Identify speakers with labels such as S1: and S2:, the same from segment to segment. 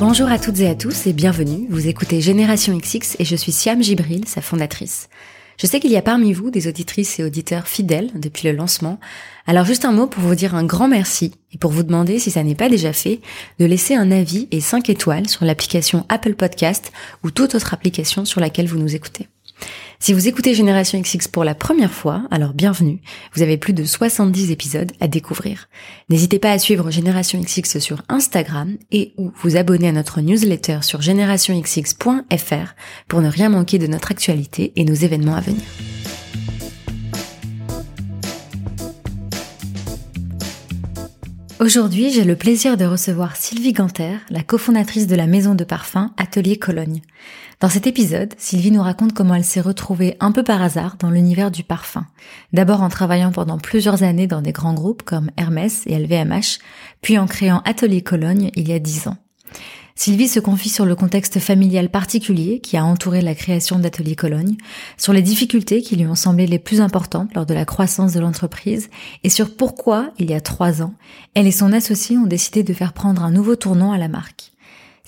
S1: Bonjour à toutes et à tous et bienvenue. Vous écoutez Génération XX et je suis Siam Gibril, sa fondatrice. Je sais qu'il y a parmi vous des auditrices et auditeurs fidèles depuis le lancement. Alors juste un mot pour vous dire un grand merci et pour vous demander si ça n'est pas déjà fait de laisser un avis et 5 étoiles sur l'application Apple Podcast ou toute autre application sur laquelle vous nous écoutez. Si vous écoutez Génération XX pour la première fois, alors bienvenue. Vous avez plus de 70 épisodes à découvrir. N'hésitez pas à suivre Génération XX sur Instagram et ou vous abonner à notre newsletter sur générationxx.fr pour ne rien manquer de notre actualité et nos événements à venir. Aujourd'hui, j'ai le plaisir de recevoir Sylvie Ganter, la cofondatrice de la maison de parfum Atelier Cologne. Dans cet épisode, Sylvie nous raconte comment elle s'est retrouvée un peu par hasard dans l'univers du parfum. D'abord en travaillant pendant plusieurs années dans des grands groupes comme Hermès et LVMH, puis en créant Atelier Cologne il y a dix ans. Sylvie se confie sur le contexte familial particulier qui a entouré la création d'Atelier Cologne, sur les difficultés qui lui ont semblé les plus importantes lors de la croissance de l'entreprise et sur pourquoi, il y a trois ans, elle et son associé ont décidé de faire prendre un nouveau tournant à la marque.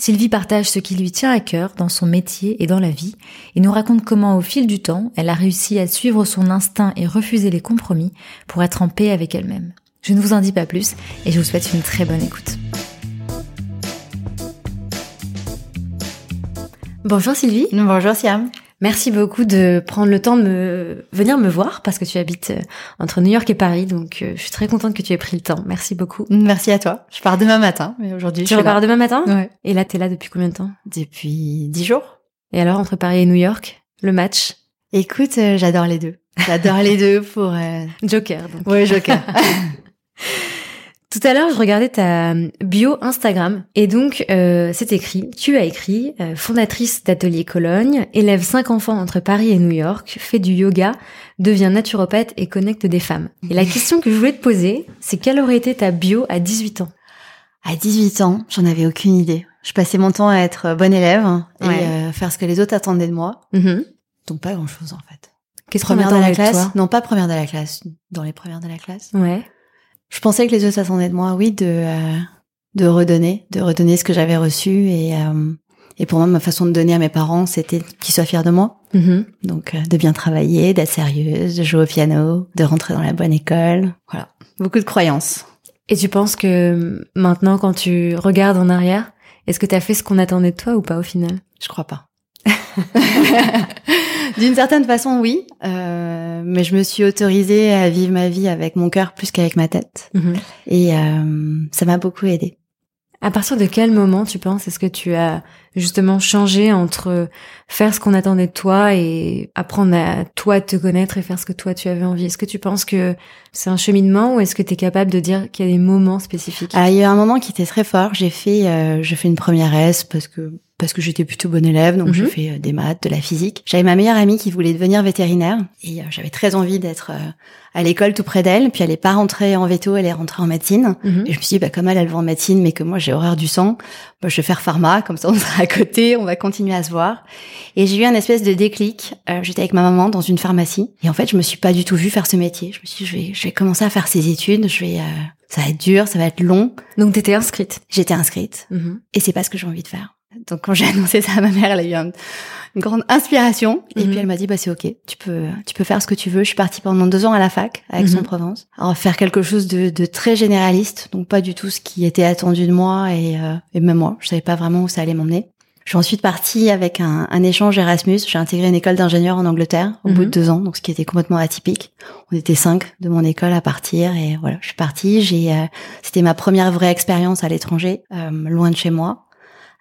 S1: Sylvie partage ce qui lui tient à cœur dans son métier et dans la vie et nous raconte comment au fil du temps, elle a réussi à suivre son instinct et refuser les compromis pour être en paix avec elle-même. Je ne vous en dis pas plus et je vous souhaite une très bonne écoute. Bonjour Sylvie.
S2: Bonjour Siam.
S1: Merci beaucoup de prendre le temps de me venir me voir parce que tu habites euh, entre New York et Paris, donc euh, je suis très contente que tu aies pris le temps. Merci beaucoup.
S2: Merci à toi. Je pars demain matin, mais aujourd'hui
S1: tu
S2: je
S1: repars demain matin?
S2: Ouais.
S1: Et là, t'es là depuis combien de temps?
S2: Depuis dix jours.
S1: Et alors entre Paris et New York, le match?
S2: Écoute, euh, j'adore les deux. J'adore les deux pour. Euh...
S1: Joker. Donc.
S2: Ouais, Joker.
S1: Tout à l'heure, je regardais ta bio Instagram et donc euh, c'est écrit, tu as écrit euh, fondatrice d'Atelier Cologne, élève cinq enfants entre Paris et New York, fait du yoga, devient naturopathe et connecte des femmes. Et la question que je voulais te poser, c'est quelle aurait été ta bio à 18 ans?
S2: À 18 ans, j'en avais aucune idée. Je passais mon temps à être bonne élève et
S1: Ouais.
S2: euh, faire ce que les autres attendaient de moi.
S1: Mhm.
S2: Donc pas grand-chose en fait.
S1: Qu'est-ce qu'on
S2: de la
S1: toi?
S2: classe? Non, pas première de la classe. Dans les premières de la classe.
S1: Ouais.
S2: Je pensais que les autres attendaient de moi, oui, de euh, de redonner, de redonner ce que j'avais reçu et euh, et pour moi, ma façon de donner à mes parents, c'était qu'ils soient fiers de moi.
S1: Mhm.
S2: Donc euh, de bien travailler, d'être sérieuse, de jouer au piano, de rentrer dans la bonne école. Voilà, beaucoup de croyances.
S1: Et tu penses que maintenant, quand tu regardes en arrière, est-ce que tu as fait ce qu'on attendait de toi ou pas au final?
S2: Je crois pas. D'une certaine façon, oui, euh, mais je me suis autorisée à vivre ma vie avec mon cœur plus qu'avec ma tête, et euh, ça m'a beaucoup aidée.
S1: À partir de quel moment tu penses est-ce que tu as justement changé entre faire ce qu'on attendait de toi et apprendre à toi te connaître et faire ce que toi tu avais envie? Est-ce que tu penses que c'est un cheminement ou est-ce que tu es capable de dire qu'il y a des moments spécifiques?
S2: Alors, il y a eu un moment qui était très fort. J'ai fait, euh, j'ai fait une première S parce que parce que j'étais plutôt bonne élève, donc
S1: Mhm.
S2: j'ai fait euh, des maths, de la physique. J'avais ma meilleure amie qui voulait devenir vétérinaire et euh, j'avais très envie d'être euh, à l'école tout près d'elle. Puis elle est pas rentrée en veto, elle est rentrée en médecine.
S1: Mhm.
S2: Et je me suis dit, bah, comme elle, elle va en médecine, mais que moi, j'ai horreur du sang, bah, je vais faire pharma, comme ça, on sera à côté, on va continuer à se voir. Et j'ai eu un espèce de déclic. Euh, J'étais avec ma maman dans une pharmacie. Et en fait, je me suis pas du tout vue faire ce métier. Je me suis dit, je vais, je vais commencer à faire ces études. Je vais, euh, ça va être dur, ça va être long.
S1: Donc t'étais inscrite.
S2: J'étais inscrite.
S1: Mhm.
S2: Et c'est pas ce que j'ai envie de faire. Donc, quand j'ai annoncé ça à ma mère, elle a eu un- une grande inspiration. Et
S1: Mhm.
S2: puis, elle m'a dit, bah, c'est OK. Tu peux, tu peux faire ce que tu veux. Je suis partie pendant deux ans à la fac, à Aix-en-Provence. Alors, faire quelque chose de, de très généraliste. Donc, pas du tout ce qui était attendu de moi et, euh, et même moi. Je savais pas vraiment où ça allait m'emmener. Je suis ensuite partie avec un, un échange Erasmus. J'ai intégré une école d'ingénieur en Angleterre au bout
S1: Mhm.
S2: de deux ans, donc ce qui était complètement atypique. On était cinq de mon école à partir et voilà, je suis partie. J'ai, euh, c'était ma première vraie expérience à l'étranger, euh, loin de chez moi.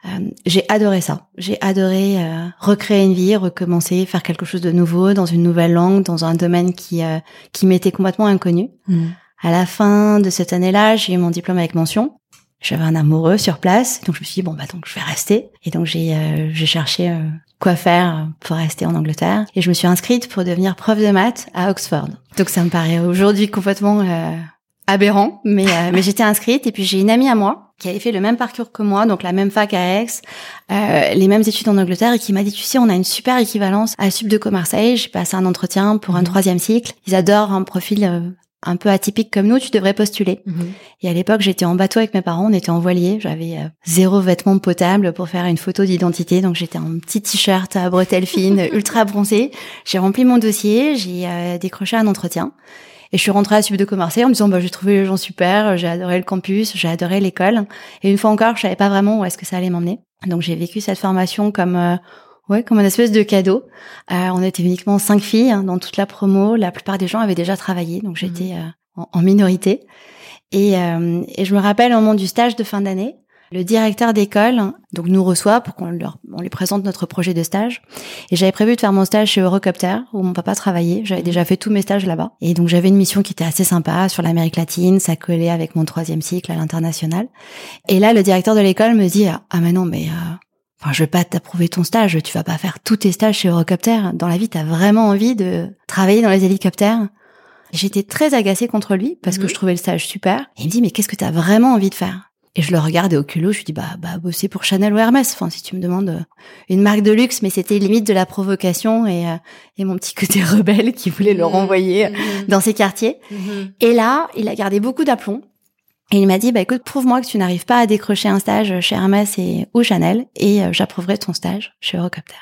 S2: Euh, j'ai adoré ça. J'ai adoré euh, recréer une vie, recommencer, faire quelque chose de nouveau dans une nouvelle langue, dans un domaine qui euh, qui m'était complètement inconnu.
S1: Mhm.
S2: À la fin de cette année-là, j'ai eu mon diplôme avec mention. J'avais un amoureux sur place, donc je me suis dit bon bah donc je vais rester. Et donc j'ai euh, j'ai cherché euh, quoi faire pour rester en Angleterre et je me suis inscrite pour devenir prof de maths à Oxford. Donc ça me paraît aujourd'hui complètement euh, aberrant, mais euh, mais j'étais inscrite et puis j'ai une amie à moi qui avait fait le même parcours que moi, donc la même fac à Aix, euh, les mêmes études en Angleterre et qui m'a dit tu sais on a une super équivalence à Sub de Marseille. J'ai passé un entretien pour un
S1: Mhm.
S2: troisième cycle. Ils adorent un profil euh, un peu atypique comme nous, tu devrais postuler.
S1: Mhm.
S2: Et à l'époque, j'étais en bateau avec mes parents, on était en voilier, j'avais euh, zéro vêtement potable pour faire une photo d'identité, donc j'étais en petit t-shirt à bretelles fines, ultra bronzé. J'ai rempli mon dossier, j'ai euh, décroché un entretien. Et je suis rentrée à Sub de Commerce en me disant, bah, j'ai trouvé les gens super, j'ai adoré le campus, j'ai adoré l'école. Et une fois encore, je savais pas vraiment où est-ce que ça allait m'emmener. Donc j'ai vécu cette formation comme euh, ouais comme une espèce de cadeau. Euh, on était uniquement cinq filles hein, dans toute la promo. La plupart des gens avaient déjà travaillé, donc j'étais euh, en, en minorité. Et, euh, et je me rappelle au moment du stage de fin d'année, le directeur d'école donc nous reçoit pour qu'on leur on lui présente notre projet de stage. Et j'avais prévu de faire mon stage chez Eurocopter où mon papa travaillait. J'avais déjà fait tous mes stages là-bas. Et donc j'avais une mission qui était assez sympa sur l'Amérique latine. Ça collait avec mon troisième cycle à l'international. Et là le directeur de l'école me dit ah mais non mais euh, Enfin, je vais pas t'approuver ton stage, tu vas pas faire tous tes stages chez Eurocopter. Dans la vie, t'as vraiment envie de travailler dans les hélicoptères. J'étais très agacée contre lui parce que je trouvais le stage super. Et il me dit, mais qu'est-ce que t'as vraiment envie de faire? Et je le regardais au culot, je lui dis, bah, bah, bosser pour Chanel ou Hermès. Enfin, si tu me demandes euh, une marque de luxe, mais c'était limite de la provocation et, euh, et mon petit côté rebelle qui voulait le
S1: Mhm.
S2: renvoyer
S1: Mhm.
S2: dans ses quartiers.
S1: Mhm.
S2: Et là, il a gardé beaucoup d'aplomb. Et il m'a dit, bah écoute, prouve-moi que tu n'arrives pas à décrocher un stage chez Hermès et ou Chanel, et euh, j'approuverai ton stage chez Eurocopter.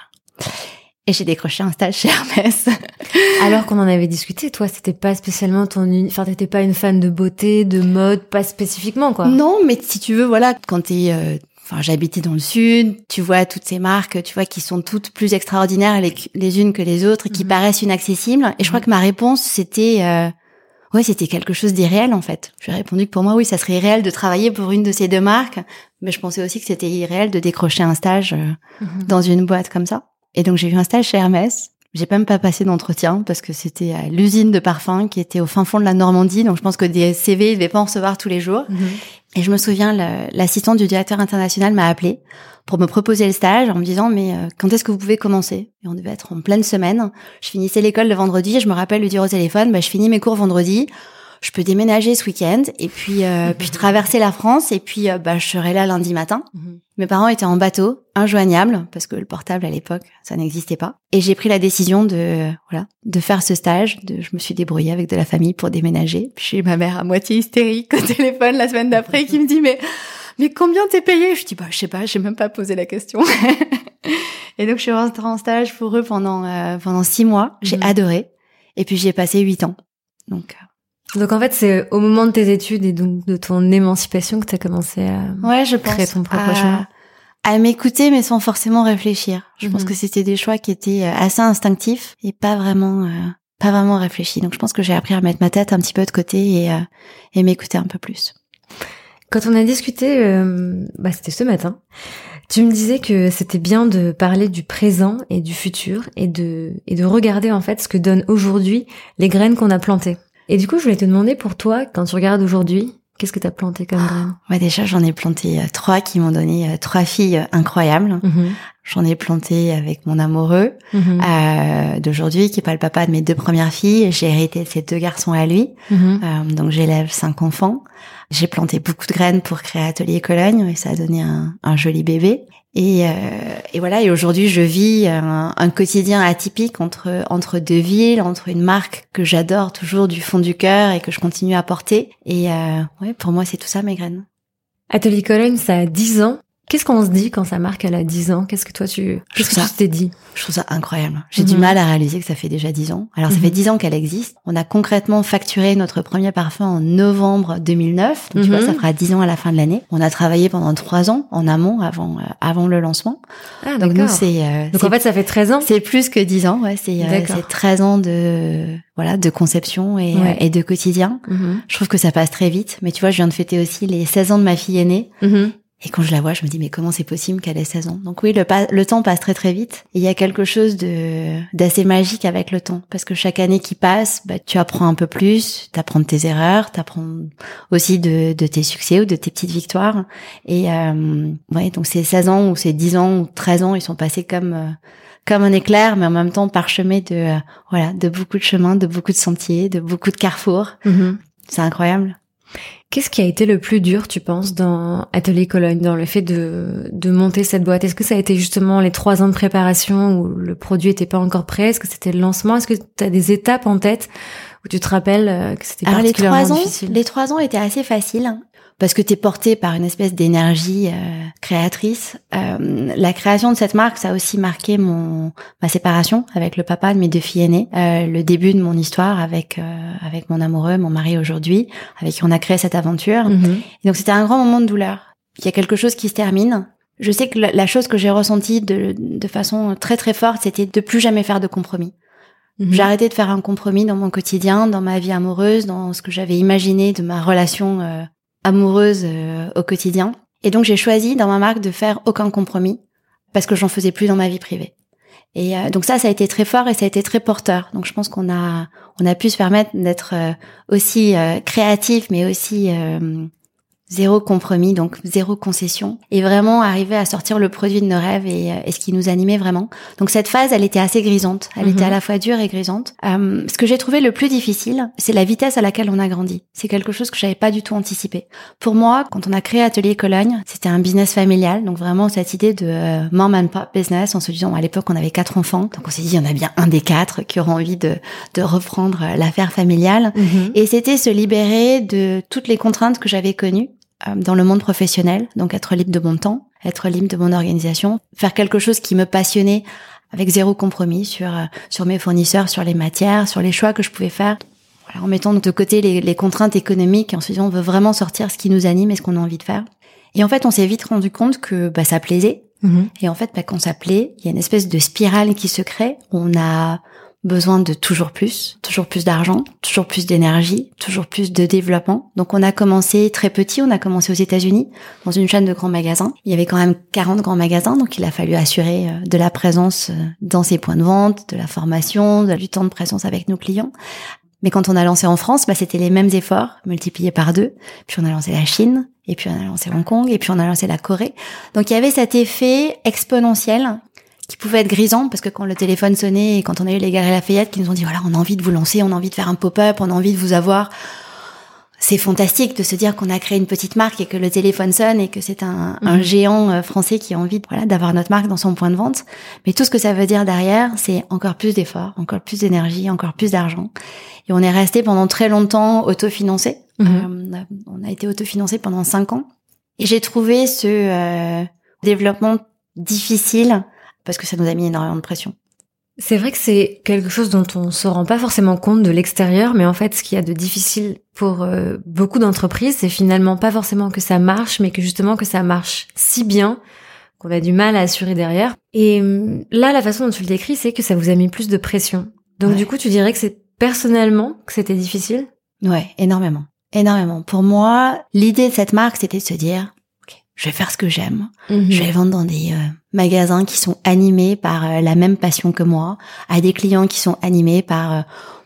S2: Et j'ai décroché un stage chez Hermès.
S1: Alors qu'on en avait discuté, toi, c'était pas spécialement ton, uni- enfin, t'étais pas une fan de beauté, de mode, pas spécifiquement, quoi.
S2: Non, mais si tu veux, voilà, quand t'es, euh, enfin, j'habitais dans le sud, tu vois toutes ces marques, tu vois, qui sont toutes plus extraordinaires les, les unes que les autres, et qui
S1: Mhm.
S2: paraissent inaccessibles. Et je crois
S1: Mhm.
S2: que ma réponse, c'était, euh, ouais, c'était quelque chose d'irréel, en fait. J'ai répondu que pour moi, oui, ça serait irréel de travailler pour une de ces deux marques, mais je pensais aussi que c'était irréel de décrocher un stage euh,
S1: Mhm.
S2: dans une boîte comme ça. Et donc j'ai eu un stage chez Hermès. J'ai même pas passé d'entretien parce que c'était à l'usine de parfum qui était au fin fond de la Normandie. Donc je pense que des CV, ils devaient pas en recevoir tous les jours.
S1: Mhm.
S2: Et je me souviens, l'assistante du directeur international m'a appelé pour me proposer le stage en me disant mais euh, quand est-ce que vous pouvez commencer? Et on devait être en pleine semaine. Je finissais l'école le vendredi et je me rappelle lui dire au téléphone bah, je finis mes cours vendredi. Je peux déménager ce week-end et puis euh, puis traverser la France et puis euh, bah je serai là lundi matin.
S1: Mhm.
S2: Mes parents étaient en bateau, injoignables, parce que le portable à l'époque, ça n'existait pas. Et j'ai pris la décision de, voilà, de faire ce stage. De, je me suis débrouillée avec de la famille pour déménager. Puis j'ai ma mère à moitié hystérique au téléphone la semaine d'après qui me dit, mais, mais combien t'es payé? Je dis, bah, je sais pas, j'ai même pas posé la question. et donc, je suis rentrée en stage pour eux pendant, euh, pendant six mois. J'ai
S1: Mhm.
S2: adoré. Et puis, j'y ai passé huit ans. Donc, euh,
S1: Donc en fait, c'est au moment de tes études et donc de ton émancipation que t'as commencé à
S2: Ouais, je pense.
S1: créer ton propre
S2: à,
S1: chemin.
S2: à m'écouter, mais sans forcément réfléchir. Je pense
S1: Mhm.
S2: que c'était des choix qui étaient euh, assez instinctifs et pas vraiment, euh, pas vraiment réfléchis. Donc je pense que j'ai appris à mettre ma tête un petit peu de côté et, euh, et m'écouter un peu plus.
S1: Quand on a discuté, euh, bah, c'était ce matin, tu me disais que c'était bien de parler du présent et du futur et de, et de regarder en fait ce que donnent aujourd'hui les graines qu'on a plantées. Et du coup, je voulais te demander pour toi, quand tu regardes aujourd'hui, qu'est-ce que tu as planté comme graines?
S2: Ouais, déjà j'en ai planté euh, trois qui m'ont donné euh, trois filles incroyables.
S1: Mhm.
S2: J'en ai planté avec mon amoureux
S1: Mhm.
S2: euh, d'aujourd'hui, qui est pas le papa de mes deux premières filles. J'ai hérité de ces deux garçons à lui.
S1: Mhm.
S2: Euh, donc j'élève cinq enfants. J'ai planté beaucoup de graines pour créer Atelier Cologne et ça a donné un, un joli bébé. Et, euh, et voilà. Et aujourd'hui, je vis un, quotidien atypique entre entre deux villes, entre une marque que j'adore toujours du fond du cœur et que je continue à porter. Et euh, ouais, pour moi, c'est tout ça mes graines.
S1: Atelier Cologne, ça a 10 ans. Qu'est-ce qu'on se dit quand ça marque elle a 10 ans? Qu'est-ce que toi tu qu'est-ce que tu t'es dit?
S2: Je trouve ça incroyable. J'ai du
S1: Mhm.
S2: mal à réaliser que ça fait déjà dix ans. Alors ça
S1: Mhm.
S2: fait dix ans qu'elle existe. On a concrètement facturé notre premier parfum en novembre 2009. Donc tu vois,
S1: Mhm.
S2: ça fera dix ans à la fin de l'année. On a travaillé pendant trois ans en amont avant euh, avant le lancement.
S1: Ah
S2: Donc nous c'est euh,
S1: Donc en fait, ça fait 13 ans.
S2: c'est plus que dix ans. Ouais, c'est euh,
S1: D'accord.
S2: c'est 13 ans de voilà de conception et,
S1: Ouais.
S2: euh, et de quotidien.
S1: Mhm.
S2: Je trouve que ça passe très vite. Mais tu vois, je viens de fêter aussi les 16 ans de ma fille aînée. Et quand je la vois, je me dis mais comment c'est possible qu'elle ait 16 ans? Donc oui, le, pa- le temps passe très très vite. Et il y a quelque chose de d'assez magique avec le temps parce que chaque année qui passe, bah, tu apprends un peu plus, tu apprends de tes erreurs, tu apprends aussi de, de tes succès ou de tes petites victoires. Et euh, ouais, donc ces 16 ans ou ces 10 ans ou 13 ans, ils sont passés comme euh, comme un éclair, mais en même temps parsemés de euh, voilà de beaucoup de chemins, de beaucoup de sentiers, de beaucoup de carrefours.
S1: Mhm.
S2: C'est incroyable.
S1: Qu'est-ce qui a été le plus dur, tu penses, dans Atelier Cologne, dans le fait de, de monter cette boîte? Est-ce que ça a été justement les trois ans de préparation où le produit était pas encore prêt? Est-ce que c'était le lancement? Est-ce que tu as des étapes en tête Ou tu te rappelles euh, que c'était
S2: Alors les
S1: particulièrement
S2: trois ans,
S1: difficile?
S2: les trois ans étaient assez faciles parce que tu es porté par une espèce d'énergie euh, créatrice. Euh, la création de cette marque, ça a aussi marqué mon ma séparation avec le papa de mes deux filles aînées, euh, le début de mon histoire avec euh, avec mon amoureux, mon mari aujourd'hui, avec qui on a créé cette aventure.
S1: Mhm.
S2: Et donc c'était un grand moment de douleur. Il y a quelque chose qui se termine. Je sais que la, la chose que j'ai ressentie de, de façon très très forte, c'était de plus jamais faire de compromis.
S1: Mhm.
S2: J'ai arrêté de faire un compromis dans mon quotidien, dans ma vie amoureuse, dans ce que j'avais imaginé de ma relation euh, amoureuse euh, au quotidien. Et donc j'ai choisi dans ma marque de faire aucun compromis parce que j'en faisais plus dans ma vie privée. Et euh, donc ça, ça a été très fort et ça a été très porteur. Donc je pense qu'on a on a pu se permettre d'être euh, aussi créatif, mais aussi zéro compromis, donc zéro concession, et vraiment arriver à sortir le produit de nos rêves et, euh, et ce qui nous animait vraiment. Donc cette phase, elle était assez grisante. Elle
S1: Mhm.
S2: était à la fois dure et grisante. Euh, ce que j'ai trouvé le plus difficile, c'est la vitesse à laquelle on a grandi. C'est quelque chose que j'avais pas du tout anticipé. Pour moi, quand on a créé Atelier Cologne, c'était un business familial, donc vraiment cette idée de euh, mom and pop business, en se disant à l'époque on avait quatre enfants, donc on s'est dit il y en a bien un des quatre qui aura envie de, de reprendre euh, l'affaire familiale.
S1: Mhm.
S2: Et c'était se libérer de toutes les contraintes que j'avais connues dans le monde professionnel, donc être libre de mon temps, être libre de mon organisation, faire quelque chose qui me passionnait avec zéro compromis sur euh, sur mes fournisseurs, sur les matières, sur les choix que je pouvais faire. Voilà, en mettant de côté les, les contraintes économiques, en se disant on veut vraiment sortir ce qui nous anime et ce qu'on a envie de faire. Et en fait, on s'est vite rendu compte que bah, ça plaisait.
S1: Mhm.
S2: Et en fait, bah, quand ça plaît, il y a une espèce de spirale qui se crée. On a besoin de toujours plus, toujours plus d'argent, toujours plus d'énergie, toujours plus de développement. Donc on a commencé très petit, on a commencé aux États-Unis dans une chaîne de grands magasins. Il y avait quand même 40 grands magasins, donc il a fallu assurer euh, de la présence euh, dans ces points de vente, de la formation, du temps de présence avec nos clients. Mais quand on a lancé en France, bah, c'était les mêmes efforts multipliés par deux. Puis on a lancé la Chine, et puis on a lancé Hong Kong, et puis on a lancé la Corée. Donc il y avait cet effet exponentiel qui pouvait être grisant parce que quand le téléphone sonnait et quand on a eu les Galeries Lafayette qui nous ont dit voilà on a envie de vous lancer, on a envie de faire un pop-up, on a envie de vous avoir, c'est fantastique de se dire qu'on a créé une petite marque et que le téléphone sonne et que c'est un, un
S1: Mhm.
S2: géant euh, français qui a envie voilà d'avoir notre marque dans son point de vente. Mais tout ce que ça veut dire derrière, c'est encore plus d'efforts, encore plus d'énergie, encore plus d'argent. Et on est resté pendant très longtemps autofinancé. Euh, on a été autofinancé pendant cinq ans. Et j'ai trouvé ce euh, développement difficile parce que ça nous a mis énormément de pression.
S1: C'est vrai que c'est quelque chose dont on se rend pas forcément compte de l'extérieur, mais en fait, ce qu'il y a de difficile pour euh, beaucoup d'entreprises, c'est finalement pas forcément que ça marche, mais que justement que ça marche si bien qu'on a du mal à assurer derrière. Et hum, là, la façon dont tu le décris, c'est que ça vous a mis plus de pression. Donc
S2: Ouais.
S1: du coup, tu dirais que c'est personnellement que c'était difficile?
S2: Ouais, énormément. Énormément. Pour moi, l'idée de cette marque, c'était de se dire, je vais faire ce que j'aime. Je vais vendre dans des euh, magasins qui sont animés par euh, la même passion que moi, à des clients qui sont animés par euh,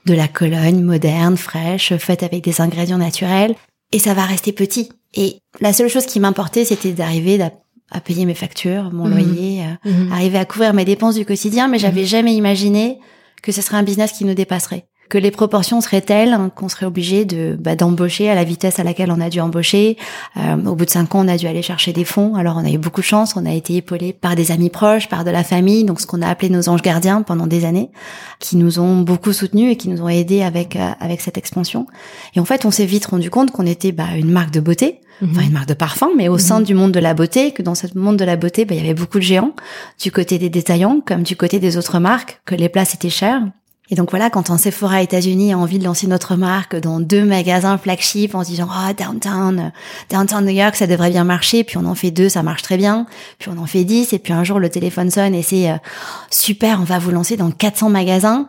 S2: de la Cologne moderne, fraîche, faite avec des ingrédients naturels. Et ça va rester petit. Et la seule chose qui m'importait, c'était d'arriver d'a- à payer mes factures, mon
S1: Mhm.
S2: loyer,
S1: Mhm.
S2: arriver à couvrir mes dépenses du quotidien, mais j'avais jamais imaginé que ce serait un business qui nous dépasserait. Que les proportions seraient telles hein, qu'on serait obligé de bah, d'embaucher à la vitesse à laquelle on a dû embaucher. Euh, au bout de cinq ans, on a dû aller chercher des fonds. Alors on a eu beaucoup de chance, on a été épaulé par des amis proches, par de la famille, donc ce qu'on a appelé nos anges gardiens pendant des années, qui nous ont beaucoup soutenus et qui nous ont aidés avec euh, avec cette expansion. Et en fait, on s'est vite rendu compte qu'on était bah, une marque de beauté,
S1: Mhm.
S2: enfin une marque de parfum, mais au
S1: Mhm.
S2: sein du monde de la beauté, que dans ce monde de la beauté, bah, il y avait beaucoup de géants, du côté des détaillants comme du côté des autres marques, que les places étaient chères. Et donc voilà, quand un Sephora États-Unis a envie de lancer notre marque dans deux magasins flagship en se disant ah downtown, euh, downtown New York, ça devrait bien marcher, puis on en fait deux, ça marche très bien, puis on en fait dix, et puis un jour le téléphone sonne et c'est euh, super, on va vous lancer dans 400 magasins.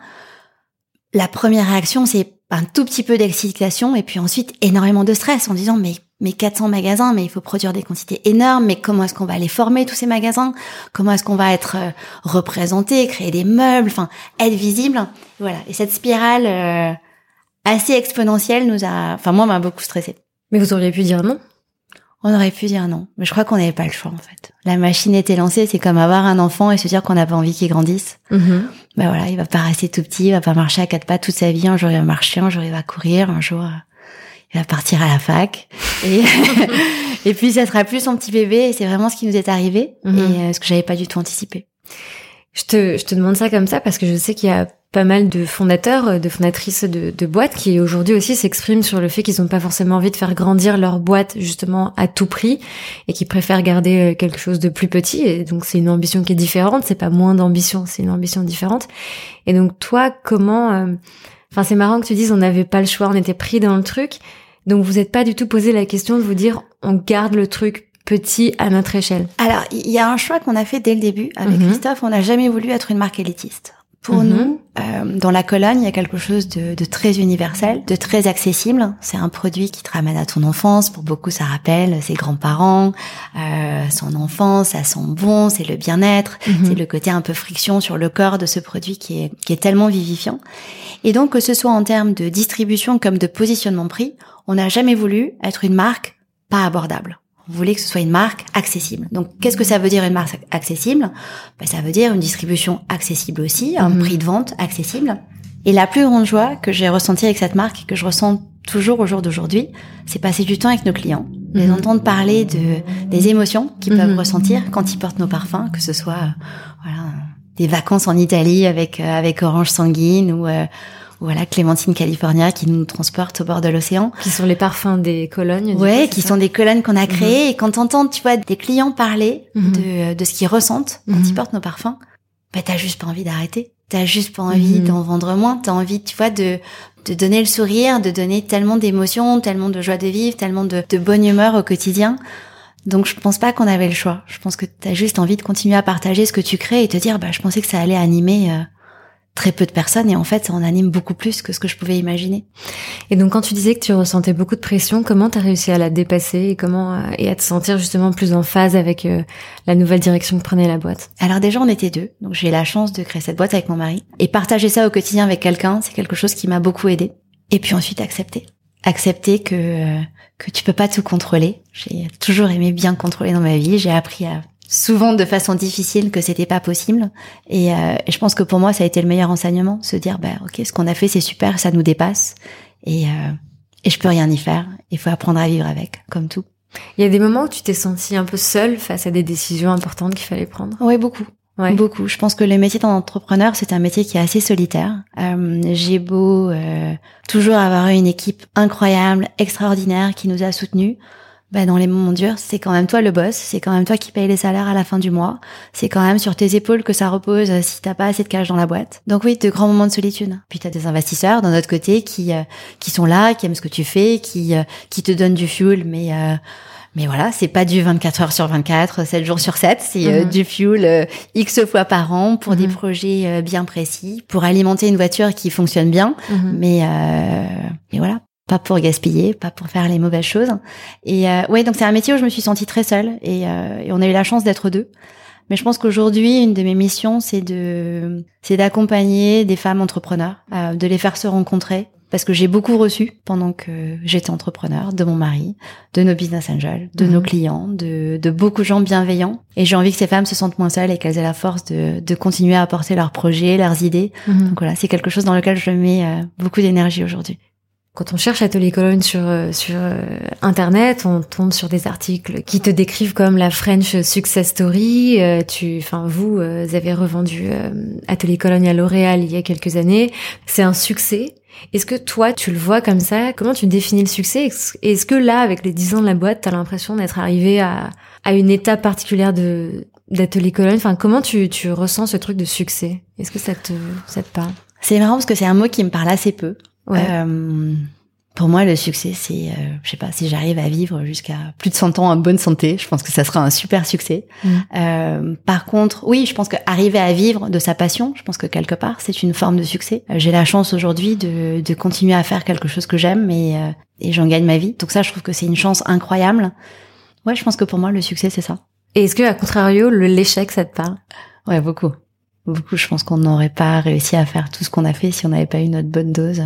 S2: La première réaction c'est un tout petit peu d'excitation et puis ensuite énormément de stress en disant mais mais 400 magasins, mais il faut produire des quantités énormes, mais comment est-ce qu'on va les former tous ces magasins? Comment est-ce qu'on va être euh, représenté, créer des meubles, enfin être visible? Voilà. Et cette spirale euh, assez exponentielle nous a, enfin moi m'a beaucoup stressé.
S1: Mais vous auriez pu dire non?
S2: On aurait pu dire non, mais je crois qu'on n'avait pas le choix en fait. La machine était lancée, c'est comme avoir un enfant et se dire qu'on n'a pas envie qu'il grandisse.
S1: Mhm.
S2: Ben voilà, il va pas rester tout petit, il va pas marcher à quatre pattes toute sa vie. Un jour il va marcher, un jour il va courir, un jour euh, il va partir à la fac. Et, et puis ça sera plus son petit bébé. Et c'est vraiment ce qui nous est arrivé
S1: Mhm.
S2: et euh, ce que j'avais pas du tout anticipé.
S1: Je te, je te demande ça comme ça parce que je sais qu'il y a pas mal de fondateurs, de fondatrices de, de boîtes qui aujourd'hui aussi s'expriment sur le fait qu'ils n'ont pas forcément envie de faire grandir leur boîte justement à tout prix et qui préfèrent garder euh, quelque chose de plus petit. Et donc c'est une ambition qui est différente, c'est pas moins d'ambition, c'est une ambition différente. Et donc toi, comment... euh, Enfin c'est marrant que tu dises on n'avait pas le choix, on était pris dans le truc. Donc vous n'êtes pas du tout posé la question de vous dire on garde le truc petit à notre échelle.
S2: Alors, il y a un choix qu'on a fait dès le début avec
S1: Mhm.
S2: Christophe. On n'a jamais voulu être une marque élitiste. Pour
S1: Mhm.
S2: nous, euh, dans la Cologne, il y a quelque chose de, de très universel, de très accessible. C'est un produit qui te ramène à ton enfance. Pour beaucoup, ça rappelle ses grands-parents, euh, son enfance, ça sent bon, c'est le bien-être,
S1: Mhm.
S2: c'est le côté un peu friction sur le corps de ce produit qui est, qui est tellement vivifiant. Et donc, que ce soit en termes de distribution comme de positionnement prix, on n'a jamais voulu être une marque pas abordable. On voulait que ce soit une marque accessible. Donc, qu'est-ce que ça veut dire une marque accessible? Ben, Ça veut dire une distribution accessible aussi, un
S1: Mhm.
S2: prix de vente accessible. Et la plus grande joie que j'ai ressentie avec cette marque et que je ressens toujours au jour d'aujourd'hui, c'est passer du temps avec nos clients, les
S1: Mhm.
S2: entendre parler de des émotions qu'ils peuvent
S1: Mhm.
S2: ressentir quand ils portent nos parfums, que ce soit euh, voilà des vacances en Italie avec euh, avec Orange Sanguine ou euh, ou voilà Clémentine California qui nous transporte au bord de l'océan.
S1: Qui sont les parfums des colognes. du
S2: Ouais,
S1: coup,
S2: qui sont des colonnes qu'on a créées et quand t'entends, tu vois, des clients parler
S1: Mhm.
S2: de, de ce qu'ils ressentent quand
S1: Mhm.
S2: ils portent nos parfums, bah t'as juste pas envie d'arrêter. T'as juste pas envie
S1: Mhm.
S2: d'en vendre moins. T'as envie, tu vois, de de donner le sourire, de donner tellement d'émotions, tellement de joie de vivre, tellement de, de bonne humeur au quotidien. Donc je pense pas qu'on avait le choix. Je pense que t'as juste envie de continuer à partager ce que tu crées et te dire, bah je pensais que ça allait animer euh, très peu de personnes et en fait ça en anime beaucoup plus que ce que je pouvais imaginer.
S1: Et donc quand tu disais que tu ressentais beaucoup de pression, comment t'as réussi à la dépasser et comment euh, et à te sentir justement plus en phase avec euh, la nouvelle direction que prenait la boîte?
S2: Alors déjà, on était deux, donc j'ai eu la chance de créer cette boîte avec mon mari. Et partager ça au quotidien avec quelqu'un, c'est quelque chose qui m'a beaucoup aidé. Et puis ensuite, accepter. Accepter que euh, que tu peux pas tout contrôler. J'ai toujours aimé bien contrôler dans ma vie. J'ai appris à souvent de façon difficile que c'était pas possible. Et, euh, et je pense que pour moi, ça a été le meilleur enseignement, se dire, bah ok, ce qu'on a fait, c'est super, ça nous dépasse. Et euh, et je peux rien y faire. Il faut apprendre à vivre avec, comme tout.
S1: Il y a des moments où tu t'es sentie un peu seule face à des décisions importantes qu'il fallait prendre?
S2: Ouais, beaucoup.
S1: Ouais.
S2: Beaucoup. Je pense que le métier d'entrepreneur, c'est un métier qui est assez solitaire. Euh, J'ai beau euh, toujours avoir eu une équipe incroyable, extraordinaire, qui nous a soutenus. Ben, dans les moments durs, c'est quand même toi le boss, c'est quand même toi qui paye les salaires à la fin du mois, c'est quand même sur tes épaules que ça repose euh, si t'as pas assez de cash dans la boîte. Donc oui, de grands moments de solitude. Puis t'as des investisseurs d'un autre côté qui euh, qui sont là, qui aiment ce que tu fais, qui euh, qui te donnent du fuel, mais euh, mais voilà, c'est pas du 24 heures sur 24, 7 jours sur 7, c'est euh,
S1: Mhm.
S2: du fuel euh, X fois par an pour des
S1: Mhm.
S2: projets euh, bien précis, pour alimenter une voiture qui fonctionne bien,
S1: Mhm.
S2: mais euh, mais voilà, pas pour gaspiller, pas pour faire les mauvaises choses. Et euh, ouais, donc c'est un métier où je me suis sentie très seule et, euh, et on a eu la chance d'être deux. Mais je pense qu'aujourd'hui, une de mes missions, c'est de c'est d'accompagner des femmes entrepreneurs, euh, de les faire se rencontrer. Parce que j'ai beaucoup reçu pendant que j'étais entrepreneur de mon mari, de nos business angels, de
S1: Mhm.
S2: nos clients, de, de beaucoup de gens bienveillants. Et j'ai envie que ces femmes se sentent moins seules et qu'elles aient la force de, de continuer à apporter leurs projets, leurs idées.
S1: Mhm.
S2: Donc voilà, c'est quelque chose dans lequel je mets euh, beaucoup d'énergie aujourd'hui.
S1: Quand on cherche Atelier Cologne sur euh, sur euh, internet, on tombe sur des articles qui te décrivent comme la French success story. Euh, tu, enfin vous, euh, vous avez revendu euh, Atelier Cologne à L'Oréal il y a quelques années. C'est un succès. Est-ce que toi, tu le vois comme ça? Comment tu définis le succès? Est-ce que là, avec les 10 ans de la boîte, t'as l'impression d'être arrivé à, à une étape particulière de d'Atelier Cologne Enfin, comment tu, tu ressens ce truc de succès? Est-ce que ça te, ça te parle?
S2: C'est marrant parce que c'est un mot qui me parle assez peu.
S1: Ouais.
S2: Euh, pour moi, le succès, c'est, euh, je sais pas, si j'arrive à vivre jusqu'à plus de 100 ans en bonne santé, je pense que ça sera un super succès.
S1: Mm.
S2: Euh, par contre, oui, je pense qu'arriver à vivre de sa passion, je pense que quelque part, c'est une forme de succès. Euh, J'ai la chance aujourd'hui de, de continuer à faire quelque chose que j'aime et, euh, et j'en gagne ma vie. Donc ça, je trouve que c'est une chance incroyable. Ouais, je pense que pour moi, le succès, c'est ça.
S1: Et est-ce que, à contrario, l'échec, ça te parle?
S2: Ouais, beaucoup. Beaucoup. Je pense qu'on n'aurait pas réussi à faire tout ce qu'on a fait si on n'avait pas eu notre bonne dose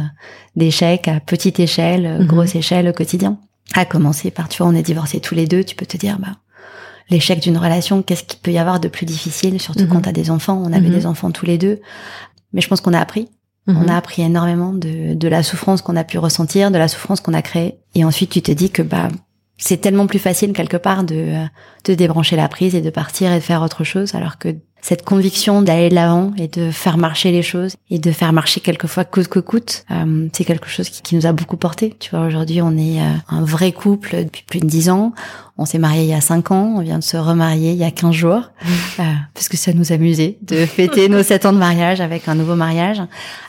S2: d'échecs à petite échelle, euh,
S1: Mhm.
S2: grosse échelle au quotidien. À commencer par, tu vois, on est divorcés tous les deux, tu peux te dire, bah, l'échec d'une relation, qu'est-ce qu'il peut y avoir de plus difficile, surtout
S1: Mhm.
S2: quand t'as des enfants? On avait
S1: Mhm.
S2: des enfants tous les deux. Mais je pense qu'on a appris. On a appris énormément de, de la souffrance qu'on a pu ressentir, de la souffrance qu'on a créée. Et ensuite, tu te dis que, bah, c'est tellement plus facile quelque part de, euh, de débrancher la prise et de partir et de faire autre chose, alors que cette conviction d'aller de l'avant et de faire marcher les choses et de faire marcher quelquefois coûte que coûte. Euh, c'est quelque chose qui, nous a beaucoup porté. Tu vois, aujourd'hui, on est euh, un vrai couple depuis plus de dix ans. On s'est marié il y a cinq ans. On vient de se remarier il y a 15 jours euh, parce que ça nous amusait de fêter nos sept ans de mariage avec un nouveau mariage.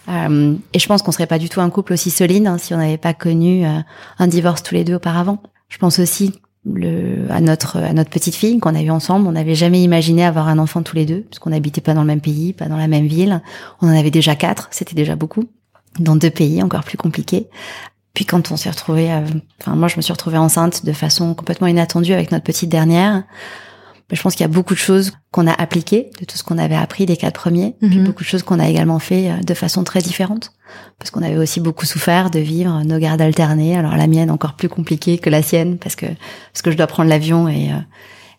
S2: Euh, et je pense qu'on serait pas du tout un couple aussi solide hein, si on n'avait pas connu euh, un divorce tous les deux auparavant. Je pense aussi le, à notre à notre petite fille qu'on a eu ensemble. On n'avait jamais imaginé avoir un enfant tous les deux, parce qu'on n'habitait pas dans le même pays, pas dans la même ville. On en avait déjà quatre, c'était déjà beaucoup, dans deux pays encore plus compliqués. Puis quand on s'est retrouvé, euh, enfin moi je me suis retrouvée enceinte de façon complètement inattendue avec notre petite dernière je pense qu'il y a beaucoup de choses qu'on a appliquées de tout ce qu'on avait appris des quatre premiers, puis mhm. beaucoup de choses qu'on a également fait euh, de façon très différente, parce qu'on avait aussi beaucoup souffert de vivre nos gardes alternés. Alors la mienne encore plus compliquée que la sienne, parce que parce que je dois prendre l'avion et euh,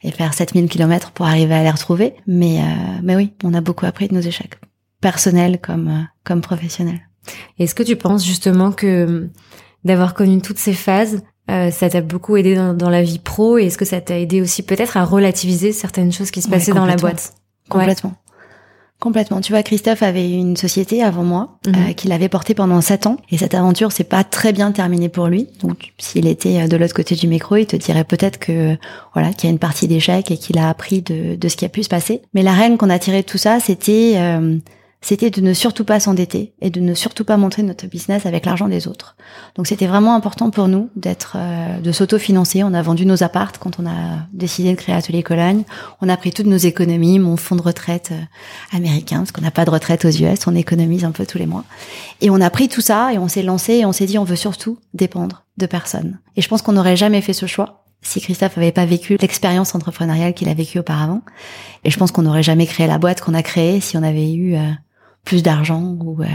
S2: et faire 7000 km pour arriver à les retrouver. Mais euh, mais oui, on a beaucoup appris de nos échecs, personnels comme comme professionnels.
S1: Est-ce que tu penses justement que d'avoir connu toutes ces phases, euh, ça t'a beaucoup aidé dans, la vie pro et est-ce que ça t'a aidé aussi peut-être à relativiser certaines choses qui se passaient dans la boîte?
S2: Complètement. Complètement. Tu vois, Christophe avait une société avant moi mhm. euh, qu'il avait portée pendant sept ans et cette aventure s'est pas très bien terminée pour lui. Donc, s'il était euh, de l'autre côté du micro, il te dirait peut-être que voilà qu'il y a une partie d'échec et qu'il a appris de, de ce qui a pu se passer. Mais la reine qu'on a tirée de tout ça, c'était c'était de ne surtout pas s'endetter et de ne surtout pas montrer notre business avec l'argent des autres. Donc c'était vraiment important pour nous d'être, euh, de s'autofinancer. On a vendu nos appartes quand on a décidé de créer Atelier Cologne. On a pris toutes nos économies, mon fonds de retraite euh, américain, parce qu'on n'a pas de retraite aux US, on économise un peu tous les mois. Et on a pris tout ça et on s'est lancé et on s'est dit on veut surtout dépendre de personne. Et je pense qu'on n'aurait jamais fait ce choix si Christophe avait pas vécu l'expérience entrepreneuriale qu'il a vécue auparavant. Et je pense qu'on n'aurait jamais créé la boîte qu'on a créée si on avait eu euh, plus d'argent ou euh,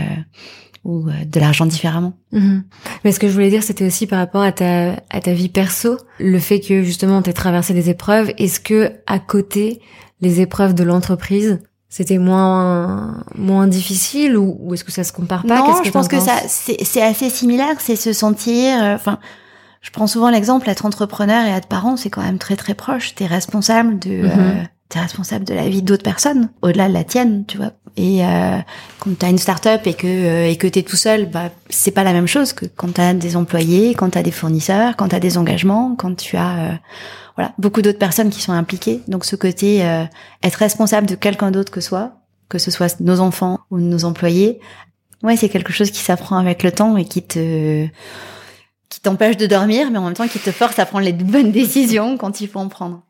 S2: ou euh, de l'argent différemment.
S1: Mhm. Mais ce que je voulais dire, c'était aussi par rapport à ta à ta vie perso, le fait que justement tu traversé des épreuves. Est-ce que à côté les épreuves de l'entreprise, c'était moins moins difficile ou, ou est-ce que ça se compare pas?
S2: Non, je pense que ça c'est assez similaire. C'est se sentir, euh, enfin. je prends souvent l'exemple, être entrepreneur et être parent, c'est quand même très très proche. T'es responsable de, mhm t'es responsable de la vie d'autres personnes au-delà de la tienne tu vois. Et euh, quand t'as une start-up et que euh, et que t'es tout seul bah c'est pas la même chose que quand t'as des employés quand t'as des fournisseurs quand t'as des engagements quand tu as euh, voilà beaucoup d'autres personnes qui sont impliquées. Donc ce côté euh, être responsable de quelqu'un d'autre que soi que ce soit nos enfants ou nos employés ouais c'est quelque chose qui s'apprend avec le temps et qui te qui t'empêche de dormir mais en même temps qui te force à prendre les bonnes décisions quand il faut en prendre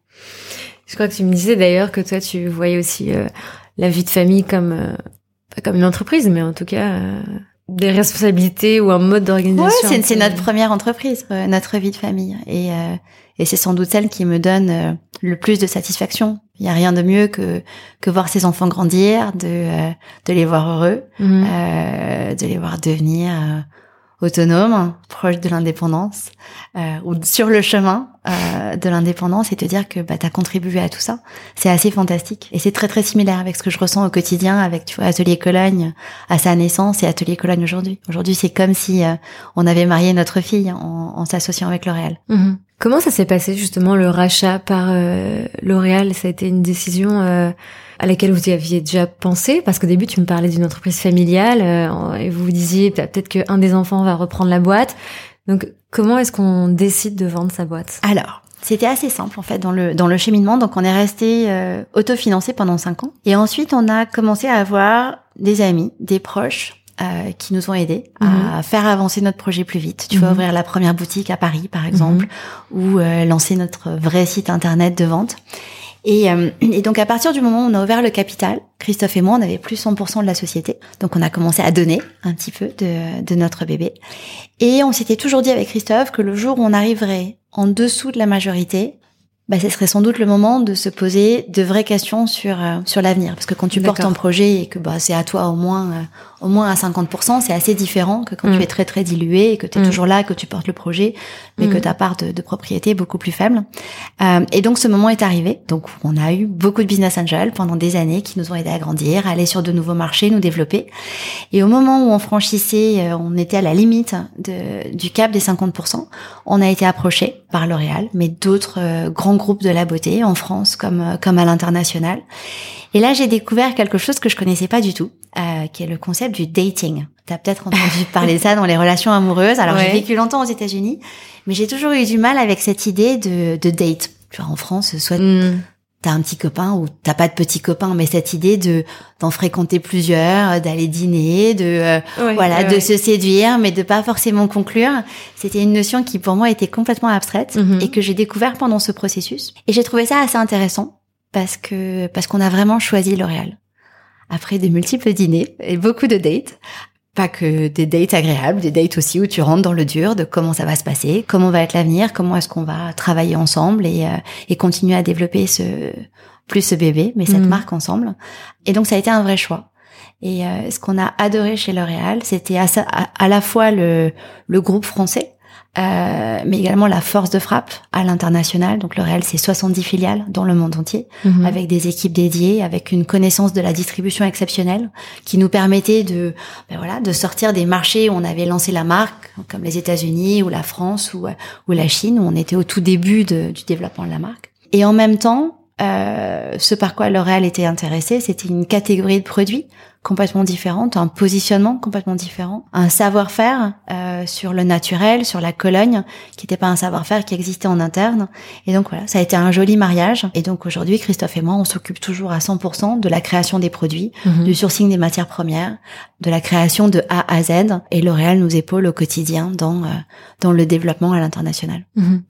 S1: je crois que tu me disais d'ailleurs que toi, tu voyais aussi euh, la vie de famille comme euh, pas comme une entreprise, mais en tout cas euh, des responsabilités ou un mode d'organisation.
S2: Ouais, c'est notre première entreprise, notre vie de famille, et et c'est sans doute celle qui me donne le plus de satisfaction. Il y a rien de mieux que que voir ses enfants grandir, de de les voir heureux, mhm. de les voir devenir autonome, proche de l'indépendance, euh, ou sur le chemin euh, de l'indépendance et te dire que bah, tu as contribué à tout ça. C'est assez fantastique. Et c'est très très similaire avec ce que je ressens au quotidien avec tu vois, Atelier Cologne à sa naissance et Atelier Cologne aujourd'hui. Aujourd'hui, c'est comme si euh, on avait marié notre fille en, en s'associant avec L'Oréal.
S1: Mhm. Comment ça s'est passé justement le rachat par euh, L'Oréal? Ça a été une décision euh, à laquelle vous y aviez déjà pensé Parce qu'au début, tu me parlais d'une entreprise familiale euh, et vous vous disiez peut-être qu'un des enfants va reprendre la boîte. Donc, comment est-ce qu'on décide de vendre sa boîte?
S2: Alors, c'était assez simple en fait dans le dans le cheminement. Donc, on est resté autofinancé pendant cinq ans et ensuite on a commencé à avoir des amis, des proches euh, qui nous ont aidés à mhm. faire avancer notre projet plus vite. Tu vois, mhm. ouvrir la première boutique à Paris, par exemple, mhm. ou euh, lancer notre vrai site internet de vente. Et, euh, et, donc à partir du moment où on a ouvert le capital, Christophe et moi, on avait plus 100% de la société. Donc on a commencé à donner un petit peu de, de notre bébé. Et on s'était toujours dit avec Christophe que le jour où on arriverait en dessous de la majorité, bah, ce serait sans doute le moment de se poser de vraies questions sur euh, sur l'avenir parce que quand tu portes un projet et que bah c'est à toi au moins euh, au moins à 50%, c'est assez différent que quand tu mm. es très très dilué et que tu es mm. toujours là que tu portes le projet mais que mm. ta part de, de, propriété est beaucoup plus faible. Euh, et donc ce moment est arrivé. Donc on a eu beaucoup de business angels pendant des années qui nous ont aidé à grandir, à aller sur de nouveaux marchés, nous développer. Et au moment où on franchissait, euh, on était à la limite de, du cap des 50%, on a été approché par L'Oréal, mais d'autres grands groupe de la beauté en France comme euh, comme à l'international. Et là, j'ai découvert quelque chose que je connaissais pas du tout, euh, qui est le concept du dating. T'as peut-être entendu parler de ça dans les relations amoureuses. Alors, j'ai vécu longtemps aux États-Unis, mais j'ai toujours eu du mal avec cette idée de, de date. Tu vois, en France, soit mm. t'as un petit copain ou t'as pas de petit copain, mais cette idée de d'en fréquenter plusieurs, d'aller dîner, de euh, voilà, de se séduire, mais de pas forcément conclure. C'était une notion qui pour moi était complètement abstraite mm-hmm. et que j'ai découvert pendant ce processus. Et j'ai trouvé ça assez intéressant parce que parce qu'on a vraiment choisi L'Oréal. Après de multiples dîners et beaucoup de dates, pas que des dates agréables, des dates aussi où tu rentres dans le dur de comment ça va se passer, comment va être l'avenir, comment est-ce qu'on va travailler ensemble et, euh, et continuer à développer ce plus ce bébé, mais cette mm. marque ensemble. Et donc ça a été un vrai choix. Et euh, ce qu'on a adoré chez L'Oréal, c'était à, à, la fois le, le groupe français, euh, mais également la force de frappe à l'international. Donc le réel, c'est 70 filiales dans le monde entier, mhm. avec des équipes dédiées, avec une connaissance de la distribution exceptionnelle, qui nous permettait de, ben voilà, de sortir des marchés où on avait lancé la marque, comme les États-Unis ou la France ou, ou la Chine, où on était au tout début de, du développement de la marque. Et en même temps, euh, ce par quoi L'Oréal était intéressé, c'était une catégorie de produits complètement différente, un positionnement complètement différent, un savoir-faire euh, sur le naturel, sur la Cologne, qui n'était pas un savoir-faire qui existait en interne. Et donc voilà, ça a été un joli mariage. Et donc aujourd'hui, Christophe et moi, on s'occupe toujours à 100% de la création des produits, mhm. du sourcing des matières premières, de la création de A à Z. Et L'Oréal nous épaule au quotidien dans euh, dans le développement à l'international.
S1: Mhm.